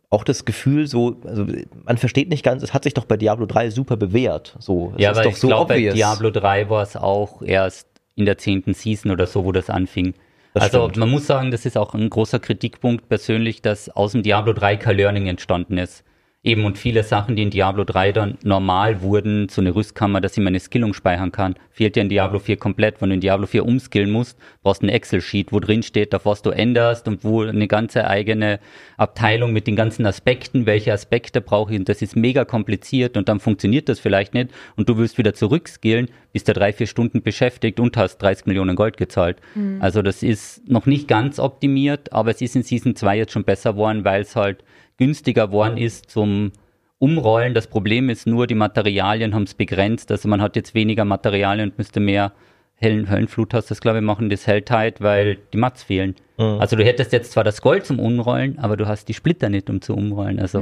auch das Gefühl, so, also man versteht nicht ganz, es hat sich doch bei Diablo 3 super bewährt. So, es ja, ist aber doch ich so glaube, bei. Diablo 3 war es auch erst in der zehnten Season oder so, wo das anfing. Das also stimmt. man muss sagen, das ist auch ein großer Kritikpunkt persönlich, dass aus dem Diablo 3 kein Learning entstanden ist. Eben und viele Sachen, die in Diablo 3 dann normal wurden, so eine Rüstkammer, dass ich meine Skillung speichern kann, fehlt ja in Diablo 4 komplett. Wenn du in Diablo 4 umskillen musst, brauchst du ein Excel-Sheet, wo drin steht, auf was du änderst und wo eine ganze eigene Abteilung mit den ganzen Aspekten, welche Aspekte brauche ich und das ist mega kompliziert und dann funktioniert das vielleicht nicht und du willst wieder zurückskillen, bist da drei, vier Stunden beschäftigt und hast 30 Millionen Gold gezahlt. Also das ist noch nicht ganz optimiert, aber es ist in Season 2 jetzt schon besser geworden, weil es halt günstiger worden ist zum Umrollen. Das Problem ist nur, die Materialien haben es begrenzt. Also man hat jetzt weniger Materialien und müsste mehr Hellen, Höllenflut hast das, glaube ich, machen, das Helltide, weil die Mats fehlen. Also du hättest jetzt zwar das Gold zum Umrollen, aber du hast die Splitter nicht, um zu umrollen. Also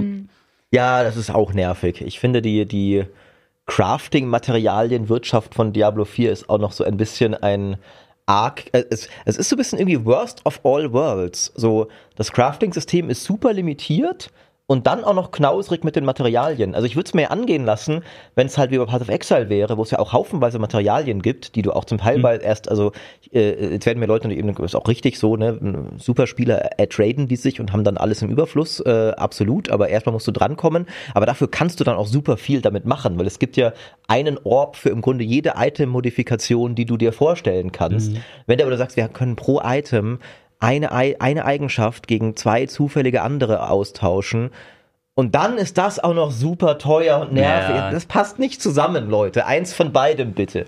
Ja, das ist auch nervig. Ich finde, die, die Crafting-Materialienwirtschaft von Diablo 4 ist auch noch so ein bisschen ein arg. äh, Es, es ist so ein bisschen irgendwie Worst of all worlds. So, das Crafting-System ist super limitiert. Und dann auch noch knausrig mit den Materialien. Also ich würde es mir angehen lassen, wenn es halt wie bei Path of Exile wäre, wo es ja auch haufenweise Materialien gibt, die du auch zum Teil Mhm. bald erst, also äh, jetzt werden mir Leute eben, ist auch richtig so, ne, Superspieler ertraden die sich und haben dann alles im Überfluss, äh, absolut, aber erstmal musst du drankommen. Aber dafür kannst du dann auch super viel damit machen, weil es gibt ja einen Orb für im Grunde jede Item-Modifikation, die du dir vorstellen kannst. Wenn du aber sagst, wir können pro Item eine, Ei- eine Eigenschaft gegen zwei zufällige andere austauschen. Und dann ist das auch noch super teuer und nervig. Ja. Das passt nicht zusammen, Leute. Eins von beidem bitte.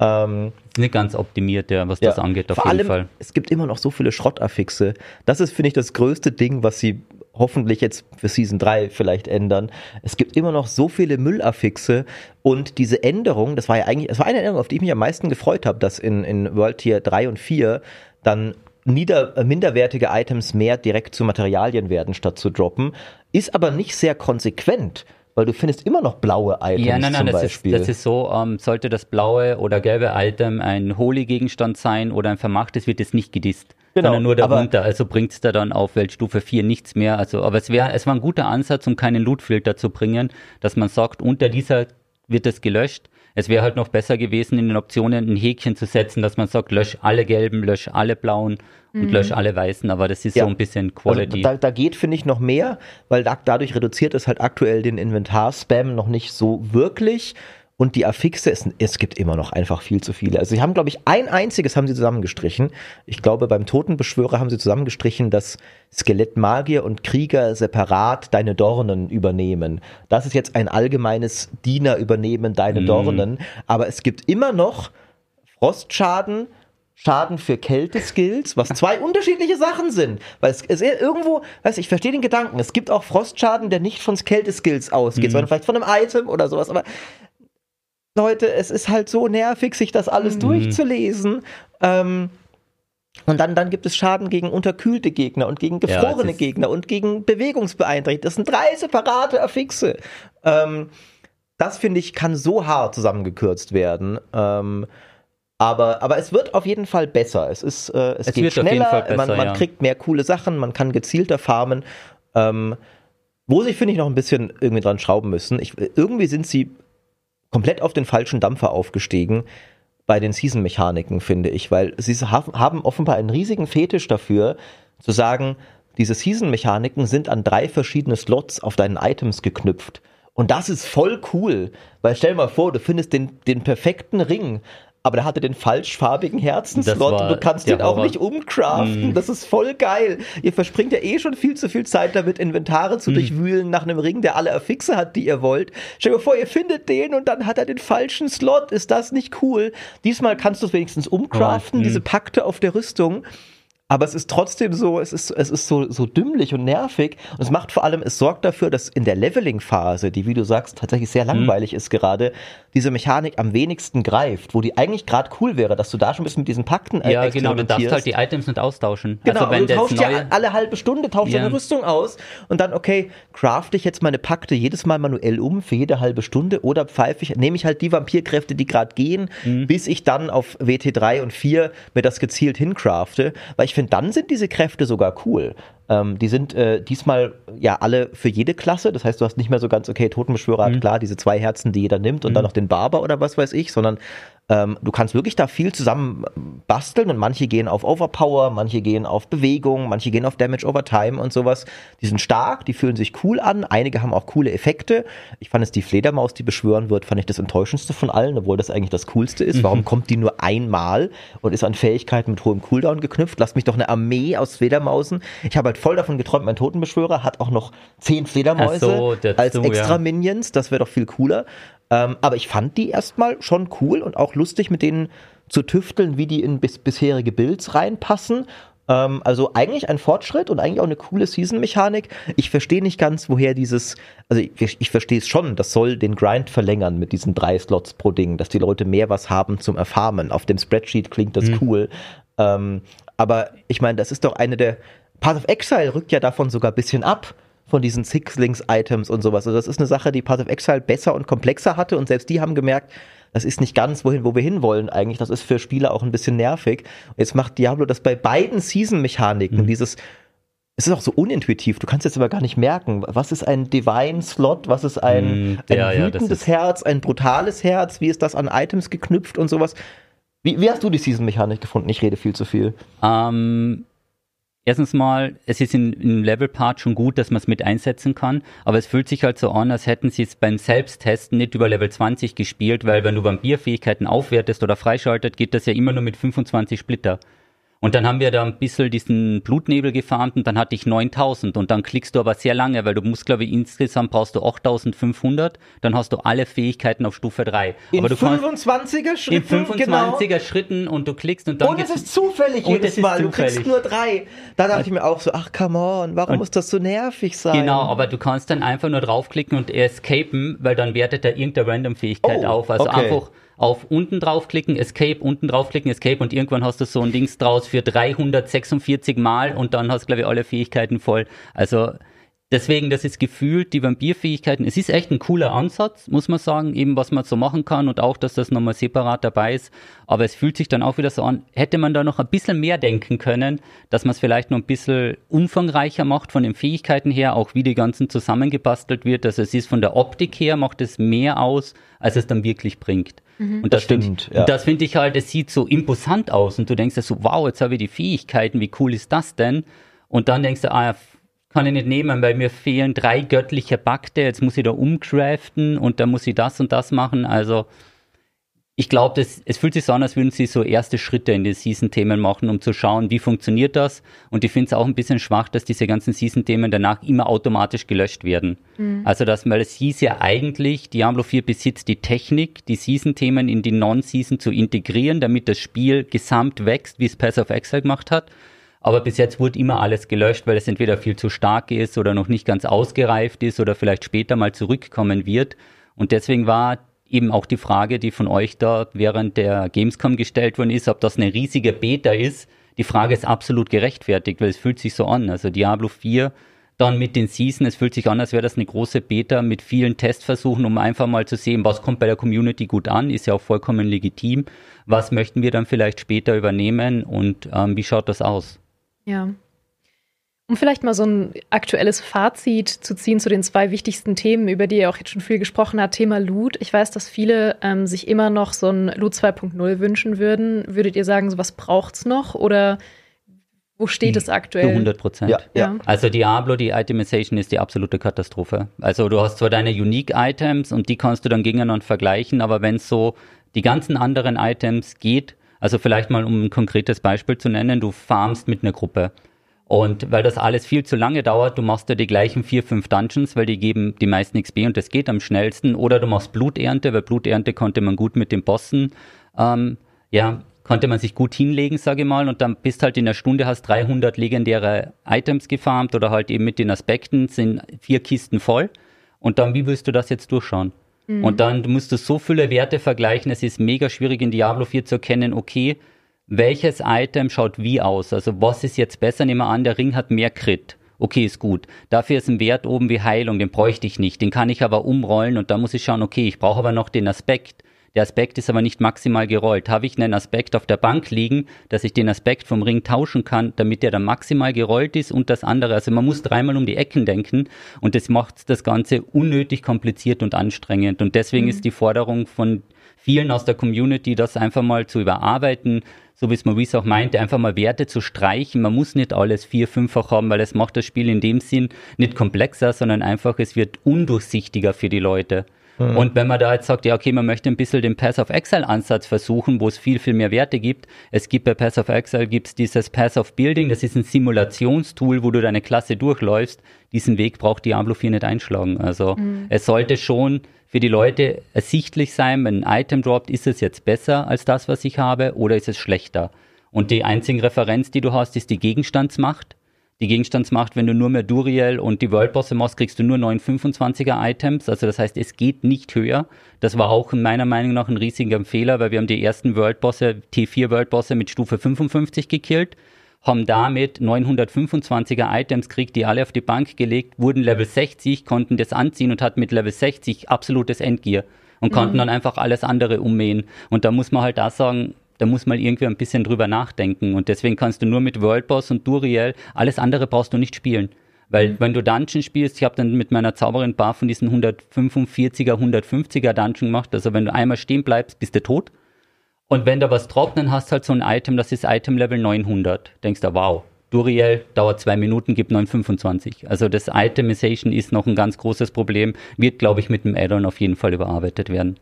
Ähm, nicht ganz optimiert, ja, was das angeht, auf Vor jeden allem, Fall. es gibt immer noch so viele Schrottaffixe. Das ist, finde ich, das größte Ding, was sie hoffentlich jetzt für Season 3 vielleicht ändern. Es gibt immer noch so viele Müllaffixe und diese Änderung, das war ja eigentlich, das war eine Änderung, auf die ich mich am meisten gefreut habe, dass in, in World Tier 3 und 4 dann nieder, äh, minderwertige Items mehr direkt zu Materialien werden, statt zu droppen, ist aber nicht sehr konsequent, weil du findest immer noch blaue Items Ja, nein, nein, zum das ist, Beispiel. das ist so, ähm, sollte das blaue oder gelbe Item ein Holy-Gegenstand sein oder ein vermachtes, wird es nicht gedisst. Genau, sondern nur darunter. Also bringt es da dann auf Weltstufe 4 nichts mehr. Also, aber es wäre, es war ein guter Ansatz, um keinen Loot-Filter zu bringen, dass man sagt, unter dieser wird es gelöscht. Es wäre halt noch besser gewesen, in den Optionen ein Häkchen zu setzen, dass man sagt, lösch alle gelben, lösch alle blauen und lösch alle weißen. Aber das ist Ja. so ein bisschen Also Quality. da, da geht, finde ich, noch mehr, weil da, dadurch reduziert es halt aktuell den Inventar-Spam noch nicht so wirklich. Und die Affixe, es, es gibt immer noch einfach viel zu viele. Also sie haben, glaube ich, ein einziges haben sie zusammengestrichen. Ich glaube, beim Totenbeschwörer haben sie zusammengestrichen, dass Skelettmagier und Krieger separat deine Dornen übernehmen. Das ist jetzt ein allgemeines Diener übernehmen deine Mhm. Dornen. Aber es gibt immer noch Frostschaden, Schaden für Kälteskills, was zwei unterschiedliche Sachen sind. Weil es ist irgendwo, weiß ich, verstehe den Gedanken. Es gibt auch Frostschaden, der nicht von Kälteskills ausgeht, sondern vielleicht von einem Item oder sowas. Aber Leute, es ist halt so nervig, sich das alles durchzulesen. Ähm, und dann, dann gibt es Schaden gegen unterkühlte Gegner und gegen Ja, gefrorene ist- Gegner und gegen Bewegungsbeeinträchtigte. Das sind drei separate Affixe. Ähm, das finde ich, kann so hart zusammengekürzt werden. Ähm, aber, aber es wird auf jeden Fall besser. Es, ist, äh, es, Es geht schneller, besser, man, man ja. kriegt mehr coole Sachen, man kann gezielter farmen. Ähm, wo sie, finde ich, noch ein bisschen irgendwie dran schrauben müssen. Ich, irgendwie sind sie komplett auf den falschen Dampfer aufgestiegen bei den Season-Mechaniken, finde ich, weil sie ha- haben offenbar einen riesigen Fetisch dafür, zu sagen, diese Season-Mechaniken sind an drei verschiedene Slots auf deinen Items geknüpft. Und das ist voll cool, weil stell mal vor, du findest den, den perfekten Ring, aber der hatte den falschfarbigen Herzenslot und du kannst den auch nicht umcraften. Das ist voll geil. Ihr verspringt ja eh schon viel zu viel Zeit damit, Inventare zu durchwühlen nach einem Ring, der alle Affixe hat, die ihr wollt. Stell dir vor, ihr findet den und dann hat er den falschen Slot. Ist das nicht cool? Diesmal kannst du es wenigstens umcraften, Oh, diese Pakte auf der Rüstung. Aber es ist trotzdem so, es ist, es ist so, so dümmlich und nervig. Und es macht vor allem, es sorgt dafür, dass in der Leveling-Phase, die, wie du sagst, tatsächlich sehr langweilig ist gerade, diese Mechanik am wenigsten greift, wo die eigentlich gerade cool wäre, dass du da schon ein bisschen mit diesen Pakten äh, Ja, genau, du darfst halt die Items nicht austauschen. Genau, also wenn du tauschst ja alle halbe Stunde tauscht Ja. deine Rüstung aus und dann, okay, crafte ich jetzt meine Pakte jedes Mal manuell um für jede halbe Stunde oder pfeife ich, nehme ich halt die Vampirkräfte, die gerade gehen, Mhm. bis ich dann auf WT3 und 4 mir das gezielt hincrafte, weil ich finde, dann sind diese Kräfte sogar cool. Ähm, die sind äh, diesmal ja alle für jede Klasse, das heißt, du hast nicht mehr so ganz, okay, Totenbeschwörer Mhm. hat klar diese zwei Herzen, die jeder nimmt und dann noch den Barber oder was weiß ich, sondern ähm, du kannst wirklich da viel zusammen basteln und manche gehen auf Overpower, manche gehen auf Bewegung, manche gehen auf Damage over Time und sowas. Die sind stark, die fühlen sich cool an, einige haben auch coole Effekte. Ich fand es die Fledermaus, die beschwören wird, fand ich das enttäuschendste von allen, obwohl das eigentlich das coolste ist. Warum kommt die nur einmal und ist an Fähigkeiten mit hohem Cooldown geknüpft? Lass mich doch eine Armee aus Fledermausen. Ich habe halt voll davon geträumt, mein Totenbeschwörer hat auch noch zehn Fledermäuse so, als extra ja. Minions, das wäre doch viel cooler. Ähm, aber ich fand die erstmal schon cool und auch lustig, mit denen zu tüfteln, wie die in bis bisherige Builds reinpassen. Ähm, also eigentlich ein Fortschritt und eigentlich auch eine coole Season-Mechanik. Ich verstehe nicht ganz, woher dieses, also ich, ich verstehe es schon, das soll den Grind verlängern mit diesen drei Slots pro Ding, dass die Leute mehr was haben zum Erfarmen. Auf dem Spreadsheet klingt das cool. Ähm, aber ich meine, das ist doch eine der, Path of Exile rückt ja davon sogar ein bisschen ab von diesen Six-Links-Items und sowas. Also das ist eine Sache, die Path of Exile besser und komplexer hatte und selbst die haben gemerkt, das ist nicht ganz, wohin, wo wir hinwollen eigentlich. Das ist für Spieler auch ein bisschen nervig. Jetzt macht Diablo das bei beiden Season-Mechaniken, Mhm. dieses es ist auch so unintuitiv, du kannst jetzt aber gar nicht merken, was ist ein Divine-Slot, was ist ein, Mm, ja, ja, wütendes ist- Herz, ein brutales Herz, wie ist das an Items geknüpft und sowas. Wie, wie hast du die Season-Mechanik gefunden? Ich rede viel zu viel. Ähm, erstens mal, es ist im Level-Part schon gut, dass man es mit einsetzen kann, aber es fühlt sich halt so an, als hätten sie es beim Selbsttesten nicht über Level 20 gespielt, weil wenn du Vampirfähigkeiten aufwertest oder freischaltet, geht das ja immer nur mit 25 Splitter. Und dann haben wir da ein bisschen diesen Blutnebel gefarmt und dann hatte ich 9000 und dann klickst du aber sehr lange, weil du musst, glaube ich, insgesamt brauchst du 8500, dann hast du alle Fähigkeiten auf Stufe 3. In aber du kannst 25er Schritten, in 25er genau. Schritten und du klickst und dann Und es ist zufällig Und jedes Mal. Du kriegst zufällig. nur drei. Da dachte ich mir auch so, ach come on, warum Und- muss das so nervig sein? Genau, aber du kannst dann einfach nur draufklicken und escapen, weil dann wertet er irgendeine Random-Fähigkeit Oh, auf. Also okay. einfach auf unten draufklicken, Escape, unten draufklicken, Escape und irgendwann hast du so ein Dings draus für 346 Mal und dann hast du, glaube ich, alle Fähigkeiten voll. Also deswegen, das ist gefühlt die Vampirfähigkeiten. Es ist echt ein cooler Ansatz, muss man sagen, eben was man so machen kann und auch, dass das nochmal separat dabei ist. Aber es fühlt sich dann auch wieder so an, hätte man da noch ein bisschen mehr denken können, dass man es vielleicht noch ein bisschen umfangreicher macht von den Fähigkeiten her, auch wie die ganzen zusammengebastelt wird. Also es ist von der Optik her, macht es mehr aus, als es dann wirklich bringt. Und das, stimmt, find, ja. und das finde ich halt, es sieht so imposant aus und du denkst dir so, wow, jetzt habe ich die Fähigkeiten, wie cool ist das denn? Und dann denkst du, ah, kann ich nicht nehmen, weil mir fehlen drei göttliche Bakte, jetzt muss ich da umcraften und dann muss ich das und das machen. Also ich glaube, es fühlt sich so an, als würden sie so erste Schritte in die Season-Themen machen, um zu schauen, wie funktioniert das. Und ich finde es auch ein bisschen schwach, dass diese ganzen Season-Themen danach immer automatisch gelöscht werden. Mhm. Also, dass, weil es hieß ja eigentlich, Diablo 4 besitzt die Technik, die Season-Themen in die Non-Season zu integrieren, damit das Spiel gesamt wächst, wie es Pass of Exile gemacht hat. Aber bis jetzt wurde immer alles gelöscht, weil es entweder viel zu stark ist oder noch nicht ganz ausgereift ist oder vielleicht später mal zurückkommen wird. Und deswegen war eben auch die Frage, die von euch da während der Gamescom gestellt worden ist, ob das eine riesige Beta ist. Die Frage ist absolut gerechtfertigt, weil es fühlt sich so an. Also Diablo 4 dann mit den Season, es fühlt sich an, als wäre das eine große Beta mit vielen Testversuchen, um einfach mal zu sehen, was kommt bei der Community gut an, ist ja auch vollkommen legitim. Was möchten wir dann vielleicht später übernehmen und ähm, wie schaut das aus? Ja. Um vielleicht mal so ein aktuelles Fazit zu ziehen zu den zwei wichtigsten Themen, über die ihr auch jetzt schon viel gesprochen habt, Thema Loot. Ich weiß, dass viele ähm, sich immer noch so ein Loot 2.0 wünschen würden. Würdet ihr sagen, so was braucht's noch oder wo steht es aktuell? Zu 100 Prozent. Ja, ja. Also Diablo, die Itemization ist die absolute Katastrophe. Also du hast zwar deine Unique Items und die kannst du dann gegeneinander vergleichen, aber wenn es so die ganzen anderen Items geht, also vielleicht mal um ein konkretes Beispiel zu nennen, du farmst mit einer Gruppe. Und weil das alles viel zu lange dauert, du machst ja die gleichen vier, fünf Dungeons, weil die geben die meisten XP und das geht am schnellsten. Oder du machst Bluternte, weil Bluternte konnte man gut mit den Bossen, ähm, ja, konnte man sich gut hinlegen, sage ich mal. Und dann bist halt in der Stunde, hast 300 legendäre Items gefarmt oder halt eben mit den Aspekten sind vier Kisten voll. Und dann, wie willst du das jetzt durchschauen? Mhm. Und dann musst du so viele Werte vergleichen. Es ist mega schwierig in Diablo 4 zu erkennen, okay, welches Item schaut wie aus? Also was ist jetzt besser? Nehmen wir an, der Ring hat mehr Crit. Okay, ist gut. Dafür ist ein Wert oben wie Heilung, den bräuchte ich nicht. Den kann ich aber umrollen und da muss ich schauen, okay, ich brauche aber noch den Aspekt. Der Aspekt ist aber nicht maximal gerollt. Habe ich einen Aspekt auf der Bank liegen, dass ich den Aspekt vom Ring tauschen kann, damit der dann maximal gerollt ist und das andere. Also man muss dreimal um die Ecken denken und das macht das Ganze unnötig kompliziert und anstrengend. Und deswegen mhm. ist die Forderung von vielen aus der Community, das einfach mal zu überarbeiten, so wie es Maurice auch meinte, einfach mal Werte zu streichen. Man muss nicht alles vier, fünffach haben, weil es macht das Spiel in dem Sinn nicht komplexer, sondern einfach, es wird undurchsichtiger für die Leute. Mhm. Und wenn man da jetzt sagt, ja, okay, man möchte ein bisschen den Pass of Exile Ansatz versuchen, wo es viel, viel mehr Werte gibt. Es gibt bei Pass of Exile gibt's dieses Pass of Building, das ist ein Simulationstool, wo du deine Klasse durchläufst. Diesen Weg braucht Diablo 4 nicht einschlagen. Also mhm. es sollte schon für die Leute ersichtlich sein, wenn ein Item droppt, ist es jetzt besser als das, was ich habe, oder ist es schlechter? Und die einzige Referenz, die du hast, ist die Gegenstandsmacht die Gegenstandsmacht, wenn du nur mehr Duriel und die Worldbosse machst, kriegst du nur 925er Items. Also das heißt, es geht nicht höher. Das war auch meiner Meinung nach ein riesiger Fehler, weil wir haben die ersten Worldbosse, T4 Worldbosse mit Stufe 55 gekillt, haben damit 925er Items kriegt, die alle auf die Bank gelegt, wurden Level 60, konnten das anziehen und hatten mit Level 60 absolutes Endgear und mhm. konnten dann einfach alles andere ummähen. Und da muss man halt da sagen, da muss man irgendwie ein bisschen drüber nachdenken. Und deswegen kannst du nur mit World Boss und Duriel, alles andere brauchst du nicht spielen. Weil mhm. wenn du Dungeon spielst, ich habe dann mit meiner Zauberin Bar von diesen 145er, 150er Dungeon gemacht. Also wenn du einmal stehen bleibst, bist du tot. Und wenn du was trocknen hast, halt so ein Item, das ist Item Level 900. Denkst du, wow, Duriel dauert zwei Minuten, gibt 925. Also das Itemization ist noch ein ganz großes Problem, wird, glaube ich, mit dem Addon auf jeden Fall überarbeitet werden.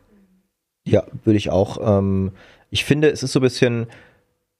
Ja, würde ich auch. Ähm, ich finde, es ist so ein bisschen,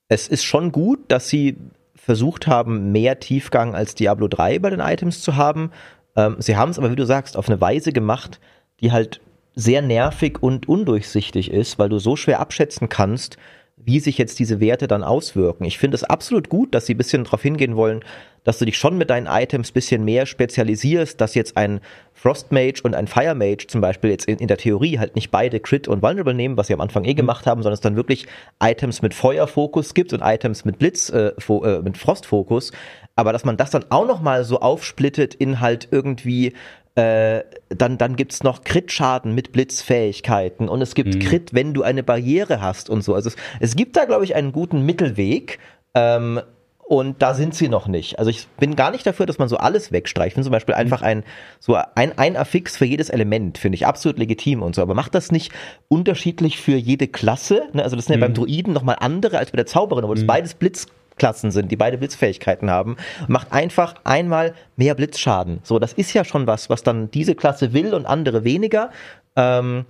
es ist schon gut, dass sie versucht haben, mehr Tiefgang als Diablo 3 bei den Items zu haben. Ähm, sie haben es aber, wie du sagst, auf eine Weise gemacht, die halt sehr nervig und undurchsichtig ist, weil du so schwer abschätzen kannst, wie sich jetzt diese Werte dann auswirken. Ich finde es absolut gut, dass sie ein bisschen darauf hingehen wollen, dass du dich schon mit deinen Items ein bisschen mehr spezialisierst, dass jetzt ein Frost Mage und ein Fire Mage zum Beispiel jetzt in, in, der Theorie halt nicht beide Crit und Vulnerable nehmen, was sie am Anfang eh mhm. gemacht haben, sondern es dann wirklich Items mit Feuerfokus gibt und Items mit Blitz, äh, äh, mit Frostfokus. Aber dass man das dann auch nochmal so aufsplittet in halt irgendwie äh, dann, dann gibt's noch Crit-Schaden mit Blitzfähigkeiten und es gibt mhm. Crit, wenn du eine Barriere hast und so. Also es, es gibt da, glaube ich, einen guten Mittelweg. Ähm, und da sind sie noch nicht. Also ich bin gar nicht dafür, dass man so alles wegstreicht. Zum Beispiel einfach ein, so ein, ein Affix für jedes Element, finde ich absolut legitim und so. Aber macht das nicht unterschiedlich für jede Klasse? Ne? Also das sind ja mhm. beim Druiden nochmal andere als bei der Zauberin, obwohl mhm. das beides Blitz Blitzklassen sind, die beide Blitzfähigkeiten haben, macht einfach einmal mehr Blitzschaden. So, das ist ja schon was, was dann diese Klasse will und andere weniger. Ähm,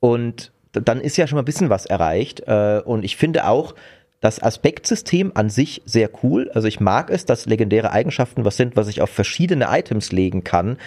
und dann ist ja schon mal ein bisschen was erreicht. Äh, und ich finde auch, das Aspektsystem an sich sehr cool. Also ich mag es, dass legendäre Eigenschaften was sind, was ich auf verschiedene Items legen kann.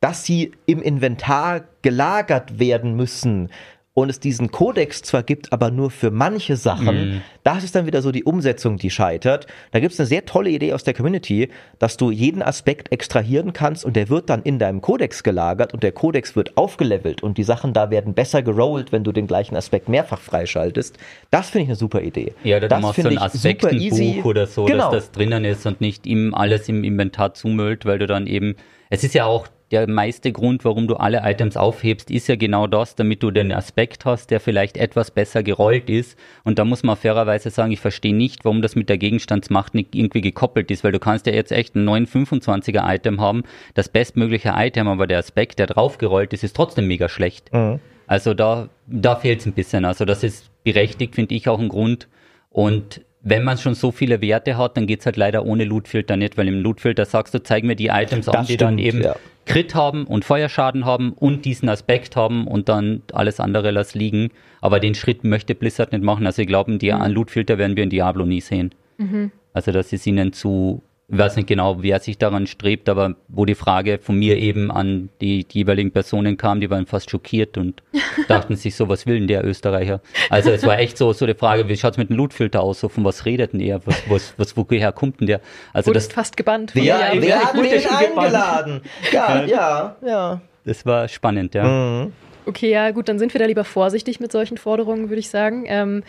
Dass sie im Inventar gelagert werden müssen, und es diesen Kodex zwar gibt, aber nur für manche Sachen, mm. das ist dann wieder so die Umsetzung, die scheitert. Da gibt es eine sehr tolle Idee aus der Community, dass du jeden Aspekt extrahieren kannst und der wird dann in deinem Kodex gelagert und der Kodex wird aufgelevelt und die Sachen da werden besser gerollt, wenn du den gleichen Aspekt mehrfach freischaltest. Das finde ich eine super Idee. Ja, das machst so ein Aspektenbuch oder so, genau. dass das drinnen ist und nicht ihm alles im Inventar zumüllt, weil du dann eben, es ist ja auch der meiste Grund, warum du alle Items aufhebst, ist ja genau das, damit du den Aspekt hast, der vielleicht etwas besser gerollt ist. Und da muss man fairerweise sagen, ich verstehe nicht, warum das mit der Gegenstandsmacht nicht irgendwie gekoppelt ist, weil du kannst ja jetzt echt ein 925er Item haben, das bestmögliche Item, aber der Aspekt, der draufgerollt ist, ist trotzdem mega schlecht. Mhm. Also da, da fehlt es ein bisschen. Also das ist berechtigt, finde ich auch ein Grund. Und wenn man schon so viele Werte hat, dann geht es halt leider ohne Lootfilter nicht, weil im Lootfilter sagst du, zeig mir die Items das an, die stimmt, dann eben ja. Crit haben und Feuerschaden haben und diesen Aspekt haben und dann alles andere lass liegen. Aber den Schritt möchte Blizzard nicht machen. Also ich glaube, die mhm. Lootfilter werden wir in Diablo nie sehen. Mhm. Also das ist ihnen zu ich weiß nicht genau, wer sich daran strebt, aber wo die Frage von mir eben an die, die jeweiligen Personen kam, die waren fast schockiert und dachten sich so, was will denn der Österreicher? Also es war echt so, so die Frage, wie schaut's mit dem Lootfilter aus? So, von was redet denn er? Was, was, was woher kommt denn der? Also Wurde das fast gebannt. Von wer, wer, wer hat den eingeladen? Ja, ja, ja. Das war spannend, ja. Mhm. Okay, ja, gut, dann sind wir da lieber vorsichtig mit solchen Forderungen, würde ich sagen. Ähm,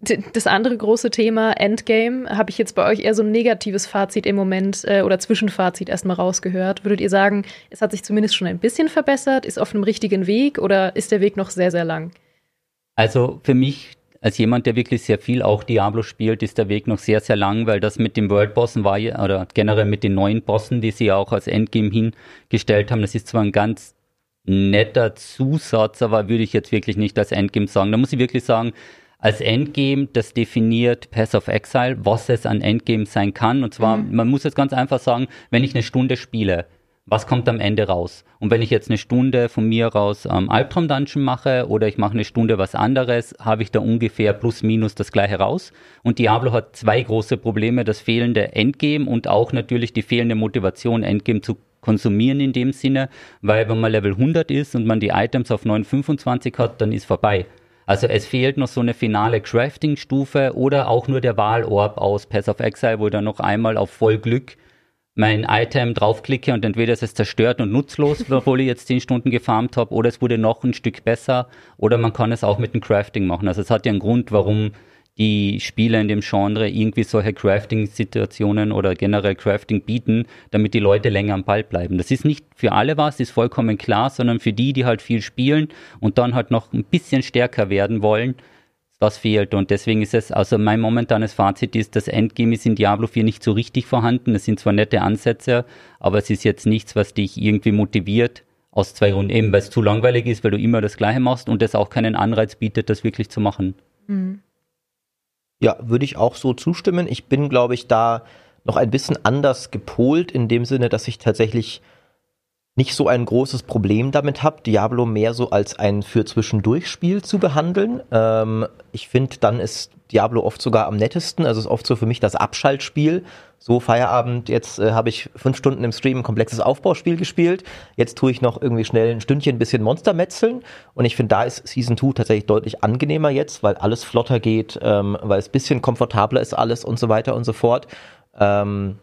das andere große Thema Endgame habe ich jetzt bei euch eher so ein negatives Fazit im Moment äh, oder Zwischenfazit erstmal rausgehört. Würdet ihr sagen, es hat sich zumindest schon ein bisschen verbessert, ist auf einem richtigen Weg oder ist der Weg noch sehr, sehr lang? Also für mich als jemand, der wirklich sehr viel auch Diablo spielt, ist der Weg noch sehr, sehr lang, weil das mit den World Bossen war oder generell mit den neuen Bossen, die sie ja auch als Endgame hingestellt haben, das ist zwar ein ganz netter Zusatz, aber würde ich jetzt wirklich nicht als Endgame sagen. Da muss ich wirklich sagen, als Endgame, das definiert Pass of Exile, was es an Endgame sein kann. Und zwar, mhm. man muss jetzt ganz einfach sagen, wenn ich eine Stunde spiele, was kommt am Ende raus? Und wenn ich jetzt eine Stunde von mir raus ähm, Albtraum Dungeon mache oder ich mache eine Stunde was anderes, habe ich da ungefähr plus minus das gleiche raus. Und Diablo hat zwei große Probleme, das fehlende Endgame und auch natürlich die fehlende Motivation, Endgame zu konsumieren in dem Sinne, weil wenn man Level 100 ist und man die Items auf 925 hat, dann ist vorbei. Also es fehlt noch so eine finale Crafting-Stufe oder auch nur der Wahlorb aus Pass of Exile, wo ich dann noch einmal auf Vollglück mein Item draufklicke und entweder ist es zerstört und nutzlos, obwohl ich jetzt 10 Stunden gefarmt habe, oder es wurde noch ein Stück besser, oder man kann es auch mit dem Crafting machen. Also es hat ja einen Grund, warum die Spieler in dem Genre irgendwie solche Crafting-Situationen oder generell Crafting bieten, damit die Leute länger am Ball bleiben. Das ist nicht für alle was, ist vollkommen klar, sondern für die, die halt viel spielen und dann halt noch ein bisschen stärker werden wollen, was fehlt. Und deswegen ist es, also mein momentanes Fazit ist, das Endgame ist in Diablo 4 nicht so richtig vorhanden. Es sind zwar nette Ansätze, aber es ist jetzt nichts, was dich irgendwie motiviert, aus zwei Gründen. Eben, weil es zu langweilig ist, weil du immer das Gleiche machst und es auch keinen Anreiz bietet, das wirklich zu machen. Mhm. Ja, würde ich auch so zustimmen. Ich bin, glaube ich, da noch ein bisschen anders gepolt, in dem Sinne, dass ich tatsächlich nicht so ein großes Problem damit habe, Diablo mehr so als ein für Zwischendurch-Spiel zu behandeln. Ähm, ich finde, dann ist Diablo oft sogar am nettesten. Also ist oft so für mich das Abschaltspiel. So Feierabend, jetzt äh, habe ich fünf Stunden im Stream ein komplexes Aufbauspiel gespielt. Jetzt tue ich noch irgendwie schnell ein Stündchen ein bisschen Monster metzeln. Und ich finde, da ist Season 2 tatsächlich deutlich angenehmer jetzt, weil alles flotter geht, ähm, weil es ein bisschen komfortabler ist alles und so weiter und so fort. Ähm,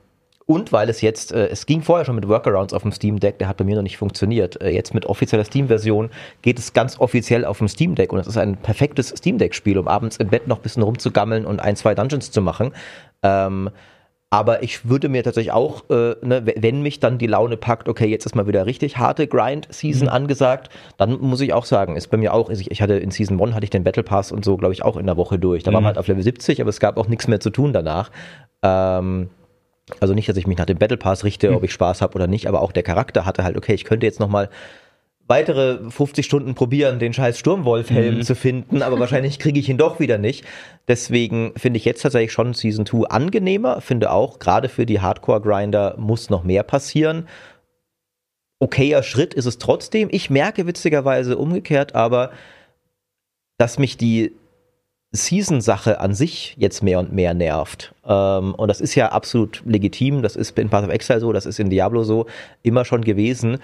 und weil es jetzt, äh, es ging vorher schon mit Workarounds auf dem Steam Deck, der hat bei mir noch nicht funktioniert. Äh, jetzt mit offizieller Steam-Version geht es ganz offiziell auf dem Steam Deck und es ist ein perfektes Steam Deck-Spiel, um abends im Bett noch ein bisschen rumzugammeln und ein, zwei Dungeons zu machen. Ähm, aber ich würde mir tatsächlich auch, äh, ne, wenn mich dann die Laune packt, okay, jetzt ist mal wieder richtig harte Grind-Season mhm. angesagt, dann muss ich auch sagen, ist bei mir auch, ich, hatte in Season 1 hatte ich den Battle Pass und so, glaube ich, auch in der Woche durch. Da mhm. war man halt auf Level 70, aber es gab auch nichts mehr zu tun danach. Ähm, also nicht, dass ich mich nach dem Battle Pass richte, ob hm. ich Spaß habe oder nicht, aber auch der Charakter hatte halt, okay, ich könnte jetzt nochmal weitere 50 Stunden probieren, den scheiß Sturmwolf-Helm Mhm. zu finden, aber wahrscheinlich kriege ich ihn doch wieder nicht. Deswegen finde ich jetzt tatsächlich schon Season 2 angenehmer. Finde auch, gerade für die Hardcore-Grinder muss noch mehr passieren. Okayer Schritt ist es trotzdem. Ich merke witzigerweise umgekehrt aber, dass mich die Season-Sache an sich jetzt mehr und mehr nervt. Ähm, und das ist ja absolut legitim. Das ist in Path of Exile so, das ist in Diablo so immer schon gewesen.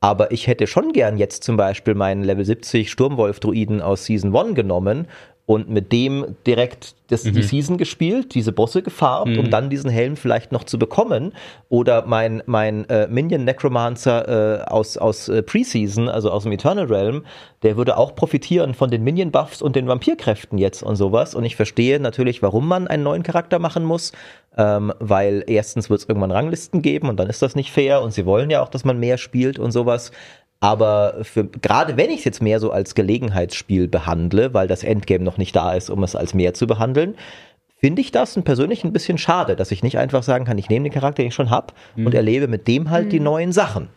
Aber ich hätte schon gern jetzt zum Beispiel meinen Level 70 Sturmwolf-Druiden aus Season 1 genommen und mit dem direkt das, die Season gespielt, diese Bosse gefarbt, um dann diesen Helm vielleicht noch zu bekommen. Oder mein, mein äh, Minion Necromancer äh, aus, aus äh, Preseason, also aus dem Eternal Realm, der würde auch profitieren von den Minion-Buffs und den Vampirkräften jetzt und sowas. Und ich verstehe natürlich, warum man einen neuen Charakter machen muss. Ähm, weil erstens wird es irgendwann Ranglisten geben und dann ist das nicht fair und sie wollen ja auch, dass man mehr spielt und sowas. Aber für, gerade wenn ich es jetzt mehr so als Gelegenheitsspiel behandle, weil das Endgame noch nicht da ist, um es als mehr zu behandeln, finde ich das persönlich ein bisschen schade, dass ich nicht einfach sagen kann, ich nehme den Charakter, den ich schon habe und erlebe mit dem halt die neuen Sachen.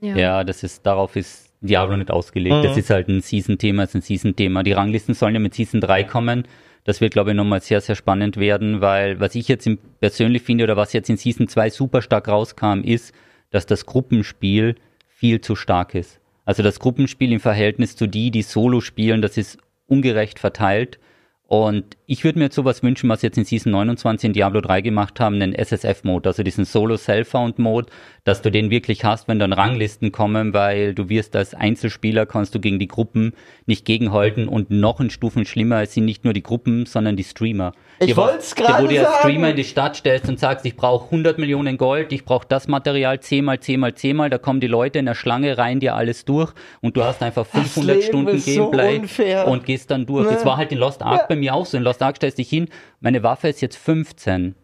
Ja, das ist, darauf ist Diablo nicht ausgelegt. Das ist halt ein Season-Thema, ist ein Season-Thema. Die Ranglisten sollen ja mit Season 3 kommen. Das wird, glaube ich, nochmal sehr, sehr spannend werden, weil was ich jetzt persönlich finde oder was jetzt in Season 2 super stark rauskam, ist, dass das Gruppenspiel viel zu stark ist. Also das Gruppenspiel im Verhältnis zu die, die Solo spielen, das ist ungerecht verteilt. Und ich würde mir jetzt sowas wünschen, was jetzt in Season 29 in Diablo 3 gemacht haben, einen SSF-Mode, also diesen Solo-Self-Found-Mode, dass du den wirklich hast, wenn dann Ranglisten kommen, weil du wirst als Einzelspieler, kannst du gegen die Gruppen nicht gegenhalten und noch ein Stufen schlimmer, es sind nicht nur die Gruppen, sondern die Streamer. Ich Die, wo- wollt's gerade Wo du als. Streamer in die Stadt stellst und sagst, ich brauche 100 Millionen Gold, ich brauche das Material 10 mal 10 mal 10 mal, da kommen die Leute in der Schlange, reihen dir alles durch und du hast einfach 500 Leben Stunden so Gameplay unfair. und gehst dann durch. Ne? Das war halt in Lost Ark Ja. bei mir auch so. In Lost Ark stellst dich hin, meine Waffe ist jetzt 15.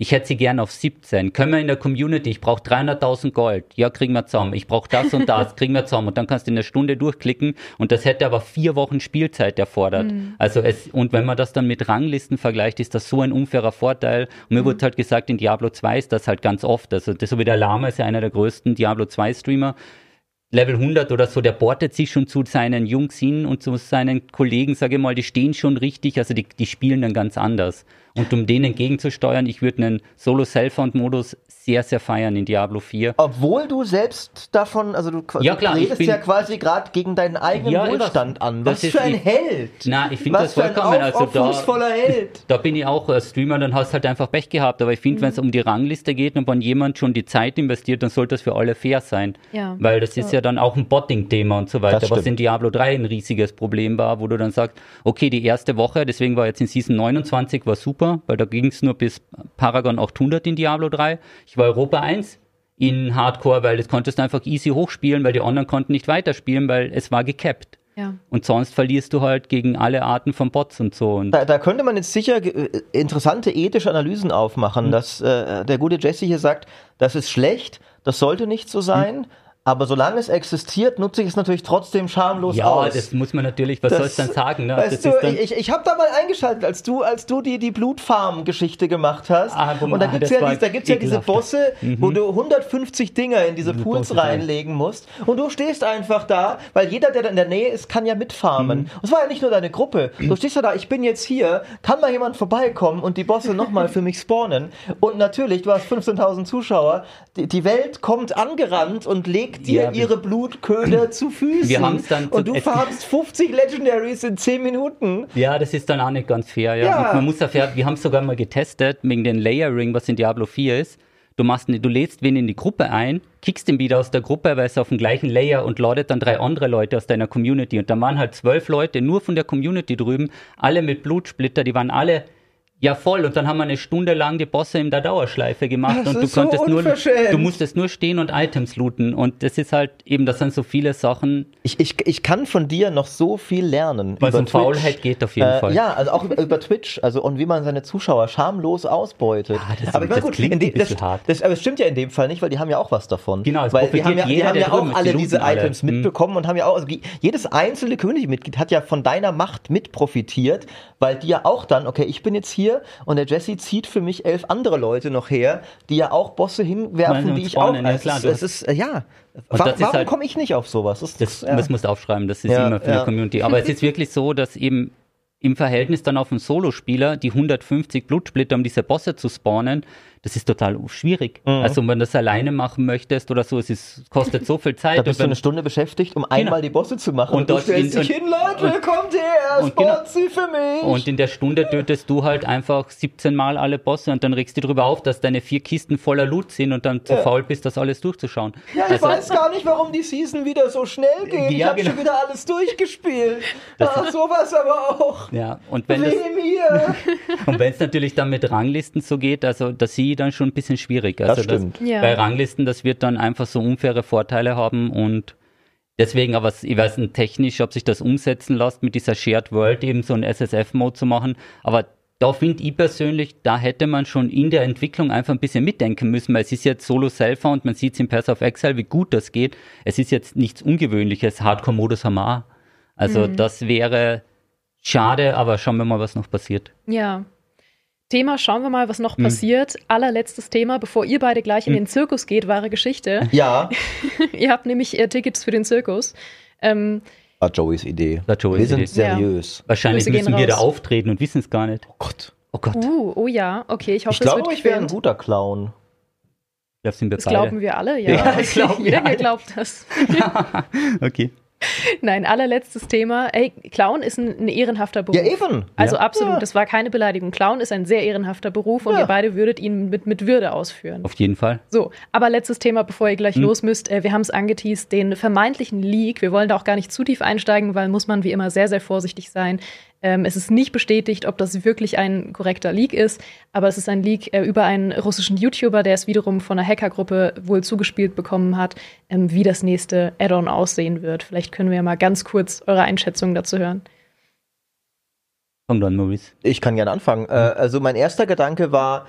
Ich hätte sie gern auf 17. Können wir in der Community, ich brauche 300.000 Gold. Ja, kriegen wir zusammen. Ich brauche das und das, kriegen wir zusammen. Und dann kannst du in einer Stunde durchklicken und das hätte aber vier Wochen Spielzeit erfordert. Also es, und wenn man das dann mit Ranglisten vergleicht, ist das so ein unfairer Vorteil. Und mir wurde halt gesagt, in Diablo 2 ist das halt ganz oft. Also das, so wie der Lama ist ja einer der größten Diablo 2 Streamer. Level 100 oder so, der bortet sich schon zu seinen Jungs hin und zu seinen Kollegen, sage ich mal, die stehen schon richtig, also die, die spielen dann ganz anders. Und um denen entgegenzusteuern, ich würde einen Solo-Self-Found-Modus sehr, sehr feiern in Diablo 4. Obwohl du selbst davon, also du, Ja, klar, redest bin- ja quasi gerade gegen deinen eigenen Ja, Wohlstand an. Was das ist für ein Held! Na, ich finde Was das für ein vollkommen, also da, Held! da bin ich auch als Streamer, dann hast du halt einfach Pech gehabt. Aber ich finde, wenn es um die Rangliste geht und wenn jemand schon die Zeit investiert, dann sollte das für alle fair sein. Ja. Weil das ist ja dann auch ein Botting-Thema und so weiter, Das was in Diablo 3 ein riesiges Problem war, wo du dann sagst, okay, die erste Woche, deswegen war jetzt in Season 29 war super, weil da ging es nur bis Paragon 800 in Diablo 3. Ich war Europa 1 in Hardcore, weil das konntest du einfach easy hochspielen, weil die anderen konnten nicht weiterspielen, weil es war gecapped. Ja. Und sonst verlierst du halt gegen alle Arten von Bots und so. Und Da, da könnte man jetzt sicher äh, interessante ethische Analysen aufmachen, Hm. dass äh, der gute Jesse hier sagt, das ist schlecht, das sollte nicht so sein, Hm. Aber solange es existiert, nutze ich es natürlich trotzdem schamlos ja, aus. das muss man natürlich, was sollst du dann sagen? Ne? Weißt das du, ich, ich habe da mal eingeschaltet, als du, als du die, die Blutfarm-Geschichte gemacht hast. Ah, wo und da ah, gibt's das ja, dies- da gibt's ja diese. Bosse, wo du 150 Dinger in diese Pools Bosse rein. reinlegen musst. Und du stehst einfach da, weil jeder, der da in der Nähe ist, kann ja mitfarmen. Und es war ja nicht nur deine Gruppe. Du stehst ja da, ich bin jetzt hier, kann mal jemand vorbeikommen und die Bosse nochmal für mich spawnen. Und natürlich, du hast 15.000 Zuschauer, die, die Welt kommt angerannt und legt dir Ja, wir- ihre Blutköder zu Füßen. Wir haben's dann und du farmst 50 Legendaries in 10 Minuten. Ja, das ist dann auch nicht ganz fair, ja. Ja. Man muss ja fair, wir haben es sogar mal getestet, wegen den Layering, was in Diablo 4 ist. Du machst, du lädst wen in die Gruppe ein, kickst ihn wieder aus der Gruppe, weil es auf dem gleichen Layer und ladet dann drei andere Leute aus deiner Community. Und dann waren halt zwölf Leute nur von der Community drüben, alle mit Blutsplitter, die waren alle ja voll. Und dann haben wir eine Stunde lang die Bosse in der Dauerschleife gemacht Das und du ist so konntest nur, du musstest nur stehen und Items looten. Und das ist halt eben, das sind so viele Sachen, Ich, ich, ich kann von dir noch so viel lernen. was über um Twitch. Faulheit geht auf jeden Äh, Fall. ja, also auch über, Twitch, also und wie man seine Zuschauer schamlos ausbeutet. Ja, das- aber das gut, klingt in dem- ein bisschen das, hart. Das, aber es stimmt ja in dem Fall nicht, weil die haben ja auch was davon. Genau, es weil die profitiert haben ja, die jeder, haben ja auch alle die diese alle. Items Hm. mitbekommen und haben ja auch, also jedes einzelne Community-Mitglied hat ja von deiner Macht mit profitiert, weil die ja auch dann, okay, ich bin jetzt hier hier und der Jesse zieht für mich elf andere Leute noch her, die ja auch Bosse hinwerfen, die ich auch. ja, es klar, es ist, ja. Ist warum halt- komme ich nicht auf sowas? Das, Das, ja. das musst du aufschreiben, das ist Ja, immer für ja. eine Community. Aber es ist wirklich so, dass eben im Verhältnis dann auf einen Solospieler die 150 Blutsplitter, um diese Bosse zu spawnen, das ist total schwierig. Mhm. Also wenn du das alleine machen möchtest oder so, es ist, kostet so viel Zeit. da bist du eine Stunde beschäftigt, um einmal die Bosse zu machen. Und Und, du dort stellst in- dich hin, Leute, und- kommt her, und genau- sie für mich. Und in der Stunde tötest du halt einfach 17 Mal alle Bosse und dann regst du drüber auf, dass deine vier Kisten voller Loot sind und dann zu Ja. faul bist, das alles durchzuschauen. ja, ich weiß gar nicht, warum die Season wieder so schnell geht. ich Ja, habe genau. schon wieder alles durchgespielt. Ach, sowas aber auch. Ja, und wenn das, es natürlich dann mit Ranglisten so geht, also das sehe ich dann schon ein bisschen schwierig. Also Das stimmt. Ja. Bei Ranglisten, das wird dann einfach so unfaire Vorteile haben und deswegen, aber ich weiß nicht technisch, ob sich das umsetzen lässt, mit dieser Shared World eben so einen SSF-Mode zu machen, aber da finde ich persönlich, da hätte man schon in der Entwicklung einfach ein bisschen mitdenken müssen, weil es ist jetzt Solo Self-Found, man sieht es in Pass of Exile, wie gut das geht. Es ist jetzt nichts Ungewöhnliches, Hardcore-Modus haben wir auch. Also das wäre schade, aber schauen wir mal, was noch passiert. Ja. Thema, schauen wir mal, was Hm. noch passiert. Allerletztes Thema, bevor ihr beide gleich in den Zirkus geht, wahre Geschichte. Ja, ihr habt nämlich äh, Tickets für den Zirkus. Ähm, war Joeys Idee. War Joeys Wir sind Idee. seriös. Wahrscheinlich Grüße müssen wir da raus. auftreten und wissen es gar nicht. Oh Gott. Oh Gott, uh, oh ja, okay, ich hoffe, Ich es glaube, wird ich wäre ein guter Clown. das sind wir Das beide. glauben wir alle, ja. Ja, das glauben Jeder alle. glaubt das. Okay. Nein, allerletztes Thema. Ey, Clown ist ein, ein ehrenhafter Beruf. Ja, eben. Also Ja. absolut, Ja. das war keine Beleidigung. Clown ist ein sehr ehrenhafter Beruf und Ja. ihr beide würdet ihn mit, mit Würde ausführen. Auf jeden Fall. So, aber letztes Thema, bevor ihr gleich Hm. los müsst. Äh, wir haben es angeteased, den vermeintlichen Leak. Wir wollen da auch gar nicht zu tief einsteigen, weil muss man wie immer sehr, sehr vorsichtig sein. Ähm, es ist nicht bestätigt, ob das wirklich ein korrekter Leak ist, aber es ist ein Leak äh, über einen russischen YouTuber, der es wiederum von einer Hackergruppe wohl zugespielt bekommen hat, ähm, wie das nächste Add-on aussehen wird. Vielleicht können wir ja mal ganz kurz eure Einschätzung dazu hören. Fang an, Maurice. Ich kann gerne anfangen. Äh, also mein erster Gedanke war,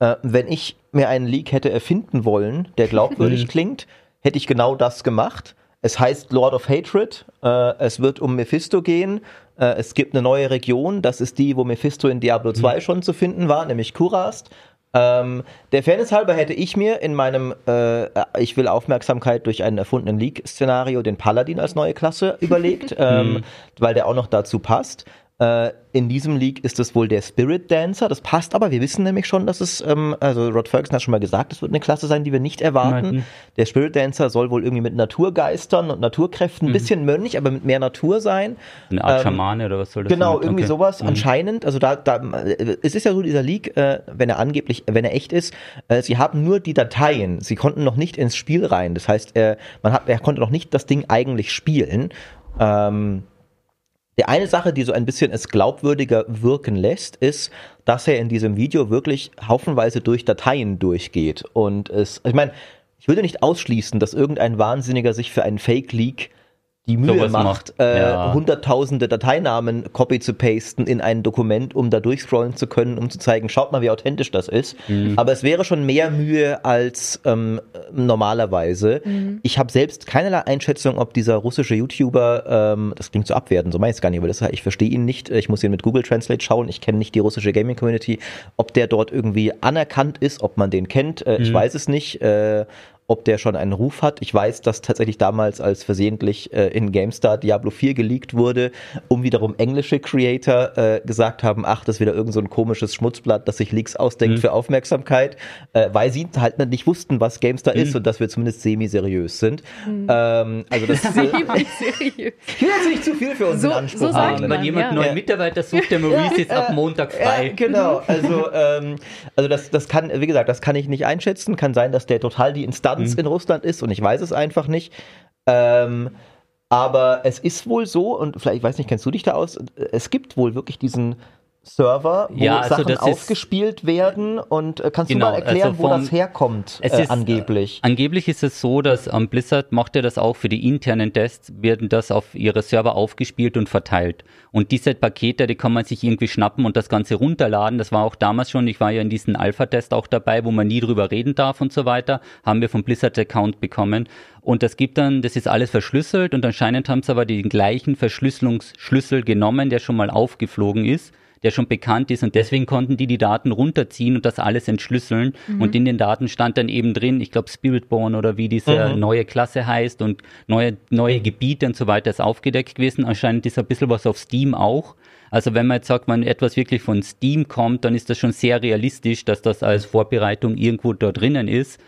äh, wenn ich mir einen Leak hätte erfinden wollen, der glaubwürdig Mhm. klingt, hätte ich genau das gemacht. Es heißt Lord of Hatred. Äh, es wird um Mephisto gehen. Äh, es gibt eine neue Region. Das ist die, wo Mephisto in Diablo 2 schon zu finden war, nämlich Kurast. Ähm, der Fairness halber hätte ich mir in meinem äh, Ich will Aufmerksamkeit durch einen erfundenen Leak-Szenario den Paladin als neue Klasse überlegt, ähm, weil der auch noch dazu passt. Äh, in diesem League ist es wohl der Spirit Dancer. Das passt aber. Wir wissen nämlich schon, dass es, ähm, also Rod Ferguson hat schon mal gesagt, es wird eine Klasse sein, die wir nicht erwarten. Mhm. Der Spirit Dancer soll wohl irgendwie mit Naturgeistern und Naturkräften, ein bisschen Mönch, aber mit mehr Natur sein. Eine Art Ähm, Schamane oder was soll das Genau, sein? irgendwie Okay. sowas Mhm. anscheinend. Also da, da, es ist ja so dieser Leak, äh, wenn er angeblich, wenn er echt ist, äh, sie haben nur die Dateien. Sie konnten noch nicht ins Spiel rein. Das heißt, äh, man hat, er konnte noch nicht das Ding eigentlich spielen. Ähm, die eine Sache, die so ein bisschen es glaubwürdiger wirken lässt, ist, dass er in diesem Video wirklich haufenweise durch Dateien durchgeht. Und es, ich meine, ich würde nicht ausschließen, dass irgendein Wahnsinniger sich für einen Fake-Leak die Mühe Sowas macht, macht, äh, ja. hunderttausende Dateinamen copy zu pasten in ein Dokument, um da durchscrollen zu können, um zu zeigen, schaut mal, wie authentisch das ist. Mhm. Aber es wäre schon mehr Mühe als ähm, normalerweise. Ich habe selbst keinerlei Einschätzung, ob dieser russische YouTuber, ähm, das klingt so abwertend, so meine ich es gar nicht, aber das, ich verstehe ihn nicht. Ich muss ihn mit Google Translate schauen. Ich kenne nicht die russische Gaming Community. Ob der dort irgendwie anerkannt ist, ob man den kennt, äh, ich weiß es nicht. Äh, ob der schon einen Ruf hat. Ich weiß, dass tatsächlich damals als versehentlich äh, in GameStar Diablo 4 geleakt wurde, um wiederum englische Creator äh, gesagt haben, ach, das ist wieder irgend so ein komisches Schmutzblatt, das sich Leaks ausdenkt für Aufmerksamkeit, äh, weil sie halt nicht wussten, was GameStar ist und dass wir zumindest semi-seriös sind. Ähm, also das äh, Seriös. ich will jetzt nicht zu viel für uns So- in Anspruch so sagt man. Wenn jemand ja. neuen Ja. Mitarbeiter sucht, der Maurice ist ab Montag frei. Ja, genau. Also, ähm, also das, das kann, wie gesagt, das kann ich nicht einschätzen. Kann sein, dass der total die Instanz in Russland ist und ich weiß es einfach nicht. Ähm, aber es ist wohl so, und vielleicht, ich weiß nicht, kennst du dich da aus? Es gibt wohl wirklich diesen Server, wo Ja, also Sachen ist- aufgespielt werden und äh, kannst Genau, du mal erklären, also wo vom- das herkommt, Es äh, ist, angeblich? Äh, angeblich ist es so, dass ähm, Blizzard macht ja das auch für die internen Tests, werden das auf ihre Server aufgespielt und verteilt. Und diese Pakete, die kann man sich irgendwie schnappen und das Ganze runterladen. Das war auch damals schon, ich war ja in diesem Alpha-Test auch dabei, wo man nie drüber reden darf und so weiter, haben wir vom Blizzard-Account bekommen. Und das gibt dann, das ist alles verschlüsselt und anscheinend haben sie aber den gleichen Verschlüsselungsschlüssel genommen, der schon mal aufgeflogen ist der schon bekannt ist und deswegen konnten die die Daten runterziehen und das alles entschlüsseln mhm. und in den Daten stand dann eben drin, ich glaube Spiritborn oder wie diese mhm. neue Klasse heißt und neue, neue Gebiete und so weiter ist aufgedeckt gewesen. Anscheinend ist ein bisschen was auf Steam auch. Also wenn man jetzt sagt, wenn etwas wirklich von Steam kommt, dann ist das schon sehr realistisch, dass das als Vorbereitung irgendwo da drinnen ist.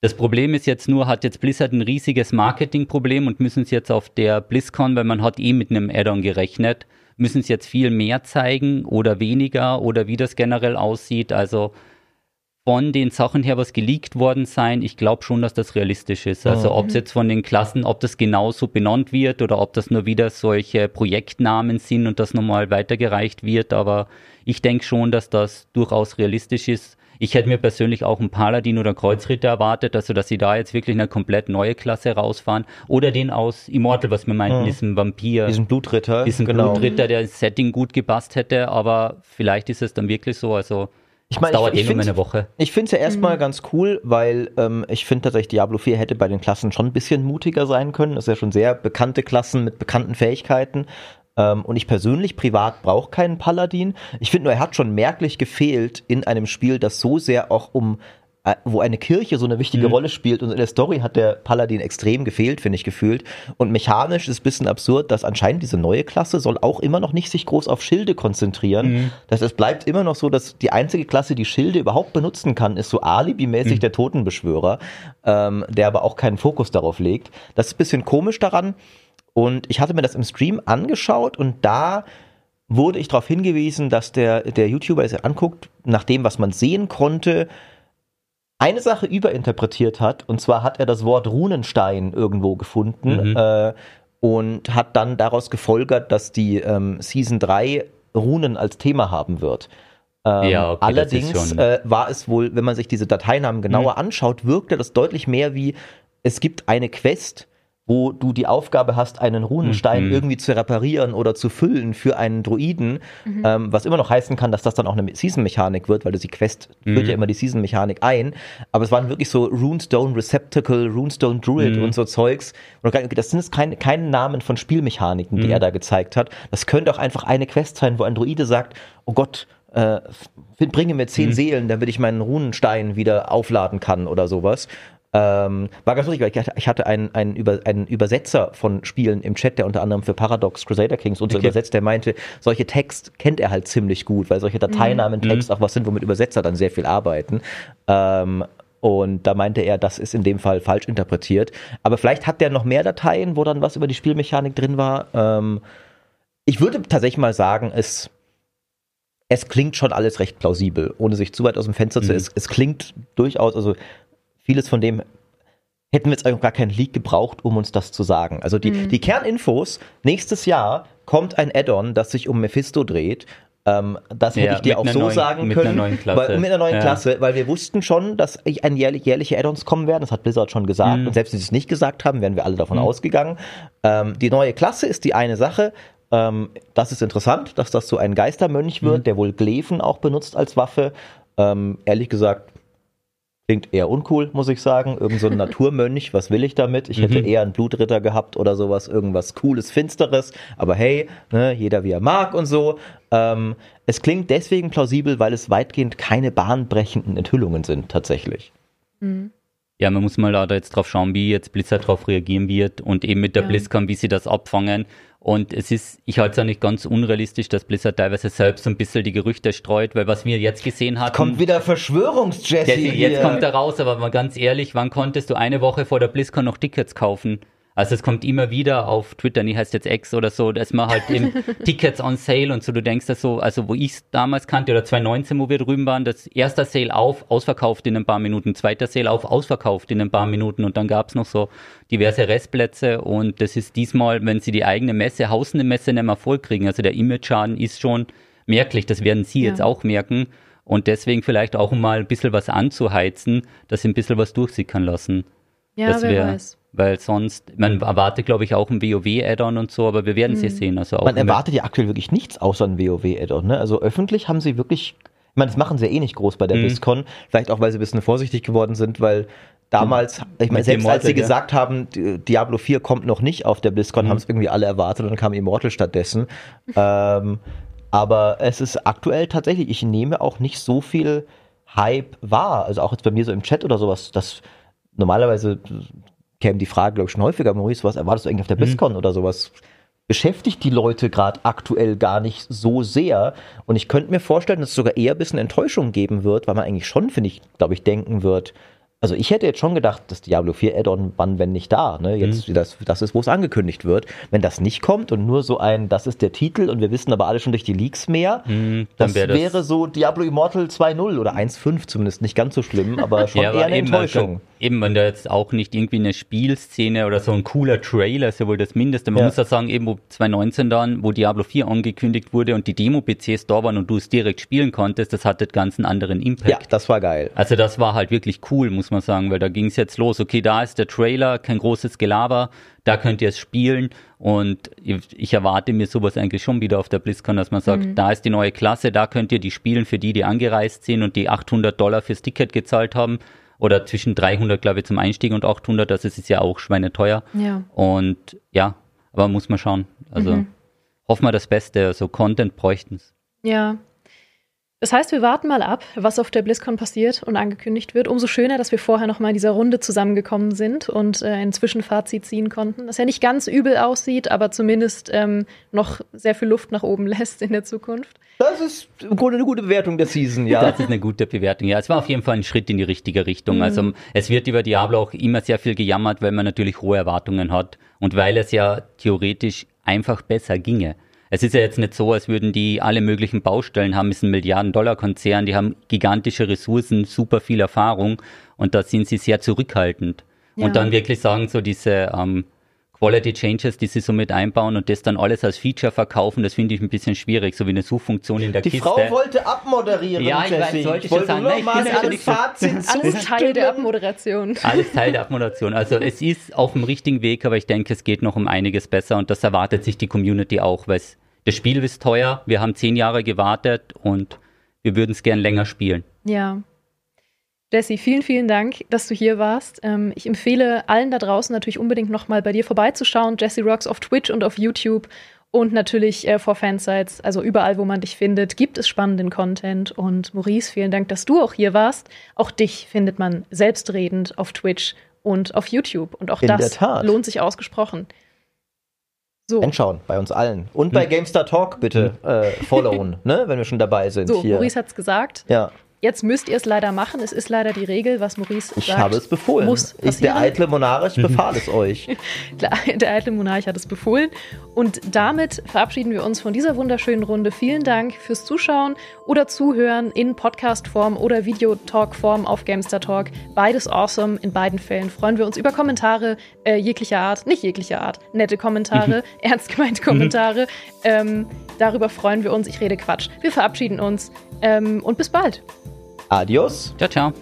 Das Problem ist jetzt nur, hat jetzt Blizzard ein riesiges Marketingproblem und müssen es jetzt auf der BlizzCon, weil man hat eh mit einem Add-on gerechnet, müssen es jetzt viel mehr zeigen oder weniger oder wie das generell aussieht. Also von den Sachen her, was geleakt worden sein, ich glaube schon, dass das realistisch ist. Also ob es jetzt von den Klassen, ob das genauso benannt wird oder ob das nur wieder solche Projektnamen sind und das nochmal weitergereicht wird. Aber ich denke schon, dass das durchaus realistisch ist. Ich hätte mir persönlich auch einen Paladin oder Kreuzritter erwartet, also dass sie da jetzt wirklich eine komplett neue Klasse rausfahren. Oder den aus Immortal, was wir meinten, mhm. diesen Vampir. Diesen Blutritter. Diesen genau. Blutritter, der das Setting gut gepasst hätte, aber vielleicht ist es dann wirklich so. Also ich meine, dauert ich, eh nur eine Woche. Ich finde es ja erstmal mhm. ganz cool, weil ähm, ich finde tatsächlich, Diablo 4 hätte bei den Klassen schon ein bisschen mutiger sein können. Das ist ja schon sehr bekannte Klassen mit bekannten Fähigkeiten. Ähm, und ich persönlich privat brauche keinen Paladin. Ich finde nur, er hat schon merklich gefehlt in einem Spiel, das so sehr auch um äh, wo eine Kirche so eine wichtige mhm. Rolle spielt und in der Story hat der Paladin extrem gefehlt, finde ich gefühlt. Und mechanisch ist es ein bisschen absurd, dass anscheinend diese neue Klasse soll auch immer noch nicht sich groß auf Schilde konzentrieren. Mhm. Das heißt, es bleibt immer noch so, dass die einzige Klasse, die Schilde überhaupt benutzen kann, ist so alibimäßig mhm. der Totenbeschwörer, ähm, der aber auch keinen Fokus darauf legt. Das ist ein bisschen komisch daran. Und ich hatte mir das im Stream angeschaut und da wurde ich darauf hingewiesen, dass der, der YouTuber, der es anguckt, nach dem, was man sehen konnte, eine Sache überinterpretiert hat. Und zwar hat er das Wort Runenstein irgendwo gefunden mhm. äh, und hat dann daraus gefolgert, dass die ähm, Season 3 Runen als Thema haben wird. Ähm, ja, okay, allerdings äh, war es wohl, wenn man sich diese Dateinamen genauer mhm. anschaut, wirkte das deutlich mehr wie, es gibt eine Quest, wo du die Aufgabe hast, einen Runenstein mhm. irgendwie zu reparieren oder zu füllen für einen Druiden, mhm. ähm, was immer noch heißen kann, dass das dann auch eine Season-Mechanik wird, weil du die Quest mhm. führt ja immer die Season-Mechanik ein. Aber es waren wirklich so Runestone Receptacle, Runestone Druid mhm. und so Zeugs. Und das sind jetzt keine, keine Namen von Spielmechaniken, die mhm. er da gezeigt hat. Das könnte auch einfach eine Quest sein, wo ein Druide sagt, oh Gott, äh, bringe mir zehn mhm. Seelen, damit ich meinen Runenstein wieder aufladen kann oder sowas. Ähm, war ganz lustig, weil ich hatte, ich hatte einen, einen, Über, einen Übersetzer von Spielen im Chat, der unter anderem für Paradox Crusader Kings und so okay. übersetzt, der meinte, solche Text kennt er halt ziemlich gut, weil solche Dateinamen, mhm. Text auch was sind, womit Übersetzer dann sehr viel arbeiten. Ähm, und da meinte er, das ist in dem Fall falsch interpretiert. Aber vielleicht hat der noch mehr Dateien, wo dann was über die Spielmechanik drin war. Ähm, ich würde tatsächlich mal sagen, es, es klingt schon alles recht plausibel, ohne sich zu weit aus dem Fenster mhm. zu. Es, es klingt durchaus, also vieles von dem hätten wir jetzt eigentlich gar keinen Leak gebraucht, um uns das zu sagen. Also die, mhm. die Kerninfos, nächstes Jahr kommt ein Add-on, das sich um Mephisto dreht. Ähm, das hätte ja, ich dir auch so neuen, sagen mit können. Einer neuen Klasse. Weil, mit einer neuen ja. Klasse, weil wir wussten schon, dass ein jährlich, jährliche Add-ons kommen werden. Das hat Blizzard schon gesagt. Mhm. Und selbst wenn sie es nicht gesagt haben, wären wir alle davon mhm. ausgegangen. Ähm, die neue Klasse ist die eine Sache. Ähm, das ist interessant, dass das so ein Geistermönch wird, mhm. der wohl Gleven auch benutzt als Waffe. Ähm, ehrlich gesagt, Klingt eher uncool, muss ich sagen. Irgend so ein Naturmönch, was will ich damit? Ich hätte mhm. eher einen Blutritter gehabt oder sowas, irgendwas Cooles, Finsteres. Aber hey, ne, jeder wie er mag und so. Ähm, es klingt deswegen plausibel, weil es weitgehend keine bahnbrechenden Enthüllungen sind, tatsächlich. Mhm. Ja, man muss mal da jetzt drauf schauen, wie jetzt Blizzard darauf reagieren wird und eben mit der ja. BlizzCon, wie sie das abfangen. Und es ist, ich halte es auch nicht ganz unrealistisch, dass Blizzard teilweise selbst so ein bisschen die Gerüchte streut, weil was wir jetzt gesehen haben. Kommt wieder Verschwörungsjesse. Jetzt kommt er raus, aber mal ganz ehrlich, wann konntest du eine Woche vor der BlizzCon noch Tickets kaufen? Also es kommt immer wieder auf Twitter, nie heißt jetzt X oder so, dass man halt eben Tickets on Sale und so, du denkst das so, also wo ich es damals kannte, oder 2019, wo wir drüben waren, das erster Sale auf, ausverkauft in ein paar Minuten, zweiter Sale auf, ausverkauft in ein paar Minuten und dann gab es noch so diverse Restplätze und das ist diesmal, wenn sie die eigene Messe, hausende Messe nicht mehr vollkriegen, also der Image-Schaden ist schon merklich, das werden sie ja. jetzt auch merken und deswegen vielleicht auch mal ein bisschen was anzuheizen, dass sie ein bisschen was durchsickern lassen. Ja, das wer weiß weil sonst, man erwartet, glaube ich, auch ein WoW-Add-on und so, aber wir werden es mhm. ja sehen. Also man erwartet ja aktuell wirklich nichts außer ein WoW-Add-on. Ne? Also öffentlich haben sie wirklich, ich meine, das machen sie ja eh nicht groß bei der mhm. BlizzCon, vielleicht auch, weil sie ein bisschen vorsichtig geworden sind, weil damals, ich meine, selbst als sie ja. gesagt haben, Diablo 4 kommt noch nicht auf der BlizzCon, mhm. haben es irgendwie alle erwartet und dann kam Immortal stattdessen. ähm, Aber es ist aktuell tatsächlich, ich nehme auch nicht so viel Hype wahr. Also auch jetzt bei mir so im Chat oder sowas, das normalerweise käme die Frage, glaube ich, schon häufiger, Maurice, was erwartest du eigentlich auf der mhm. BlizzCon oder sowas? Beschäftigt die Leute gerade aktuell gar nicht so sehr. Und ich könnte mir vorstellen, dass es sogar eher ein bisschen Enttäuschung geben wird, weil man eigentlich schon, finde ich, glaube ich, denken wird, also ich hätte jetzt schon gedacht, das Diablo 4 Add-on, wann, wenn nicht da, ne? Jetzt, mhm. das, das ist, wo es angekündigt wird. Wenn das nicht kommt und nur so ein, das ist der Titel und wir wissen aber alle schon durch die Leaks mehr, mhm, das, wär das wäre so Diablo Immortal 2.0 oder 1.5 zumindest, nicht ganz so schlimm, aber schon ja, eher eine eben, Enttäuschung. Eben, wenn da jetzt auch nicht irgendwie eine Spielszene oder so ein cooler Trailer ist ja wohl das Mindeste. Man ja. muss ja sagen, eben wo 2019 dann, wo Diablo 4 angekündigt wurde und die Demo-PCs da waren und du es direkt spielen konntest, das hatte ganz einen anderen Impact. Ja, das war geil. Also das war halt wirklich cool, muss man sagen, weil da ging es jetzt los. Okay, da ist der Trailer, kein großes Gelaber, da könnt ihr es spielen und ich erwarte mir sowas eigentlich schon wieder auf der BlizzCon, dass man sagt, mhm. da ist die neue Klasse, da könnt ihr die spielen für die, die angereist sind und die 800 Dollar fürs Ticket gezahlt haben oder zwischen 300, glaube ich, zum Einstieg und 800, das ist ja auch schweineteuer. Ja. Und ja, aber muss man schauen. Also mhm. hoffen wir das Beste, also Content bräuchten es. Ja, das heißt, wir warten mal ab, was auf der BlizzCon passiert und angekündigt wird. Umso schöner, dass wir vorher noch mal in dieser Runde zusammengekommen sind und äh, ein Zwischenfazit ziehen konnten, das ja nicht ganz übel aussieht, aber zumindest ähm, noch sehr viel Luft nach oben lässt in der Zukunft. Das ist im Grunde eine gute Bewertung der Season, ja. Das ist eine gute Bewertung, ja. Es war auf jeden Fall ein Schritt in die richtige Richtung. Mhm. Also es wird über Diablo auch immer sehr viel gejammert, weil man natürlich hohe Erwartungen hat und weil es ja theoretisch einfach besser ginge. Es ist ja jetzt nicht so, als würden die alle möglichen Baustellen haben. Es ist ein Milliarden-Dollar-Konzern, die haben gigantische Ressourcen, super viel Erfahrung und da sind sie sehr zurückhaltend. Ja. Und dann wirklich sagen, so diese ähm, Quality Changes, die sie so mit einbauen und das dann alles als Feature verkaufen, das finde ich ein bisschen so wie eine Suchfunktion in der die Kiste. Die Frau wollte abmoderieren, Ja, ich weiß, sollte ich, wollte sagen. Nein, ich mal bin alles, Fazit alles Teil der Abmoderation. Alles Teil der Abmoderation. Also es ist auf dem richtigen Weg, aber ich denke, es geht noch um einiges besser und das erwartet sich die Community auch, weil es das Spiel ist teuer, wir haben zehn Jahre gewartet und wir würden es gern länger spielen. Ja. Jesse, vielen, vielen Dank, dass du hier warst. Ähm, ich empfehle allen da draußen natürlich unbedingt nochmal bei dir vorbeizuschauen. Jesse Rocks auf Twitch und auf YouTube und natürlich äh, vor Fansites, also überall, wo man dich findet, gibt es spannenden Content. Und Maurice, vielen Dank, dass du auch hier warst. Auch dich findet man selbstredend auf Twitch und auf YouTube. Und auch In das lohnt sich ausgesprochen. So. Anschauen, bei uns allen. Und bei hm. GameStar Talk bitte hm. äh, followen, ne, wenn wir schon dabei sind. So, hier. Maurice es gesagt. Ja. Jetzt müsst ihr es leider machen. Es ist leider die Regel, was Maurice ich sagt. Ich habe es befohlen. Muss ich, der eitle Monarch, befahl es euch. der eitle Monarch hat es befohlen. Und damit verabschieden wir uns von dieser wunderschönen Runde. Vielen Dank fürs Zuschauen oder Zuhören in Podcast-Form oder Videotalk-Form auf Gamestar Talk. Beides awesome. In beiden Fällen freuen wir uns über Kommentare äh, jeglicher Art. Nicht jeglicher Art. Nette Kommentare, ernst gemeinte Kommentare. ähm, darüber freuen wir uns. Ich rede Quatsch. Wir verabschieden uns ähm, und bis bald. Adios. Ciao, ciao.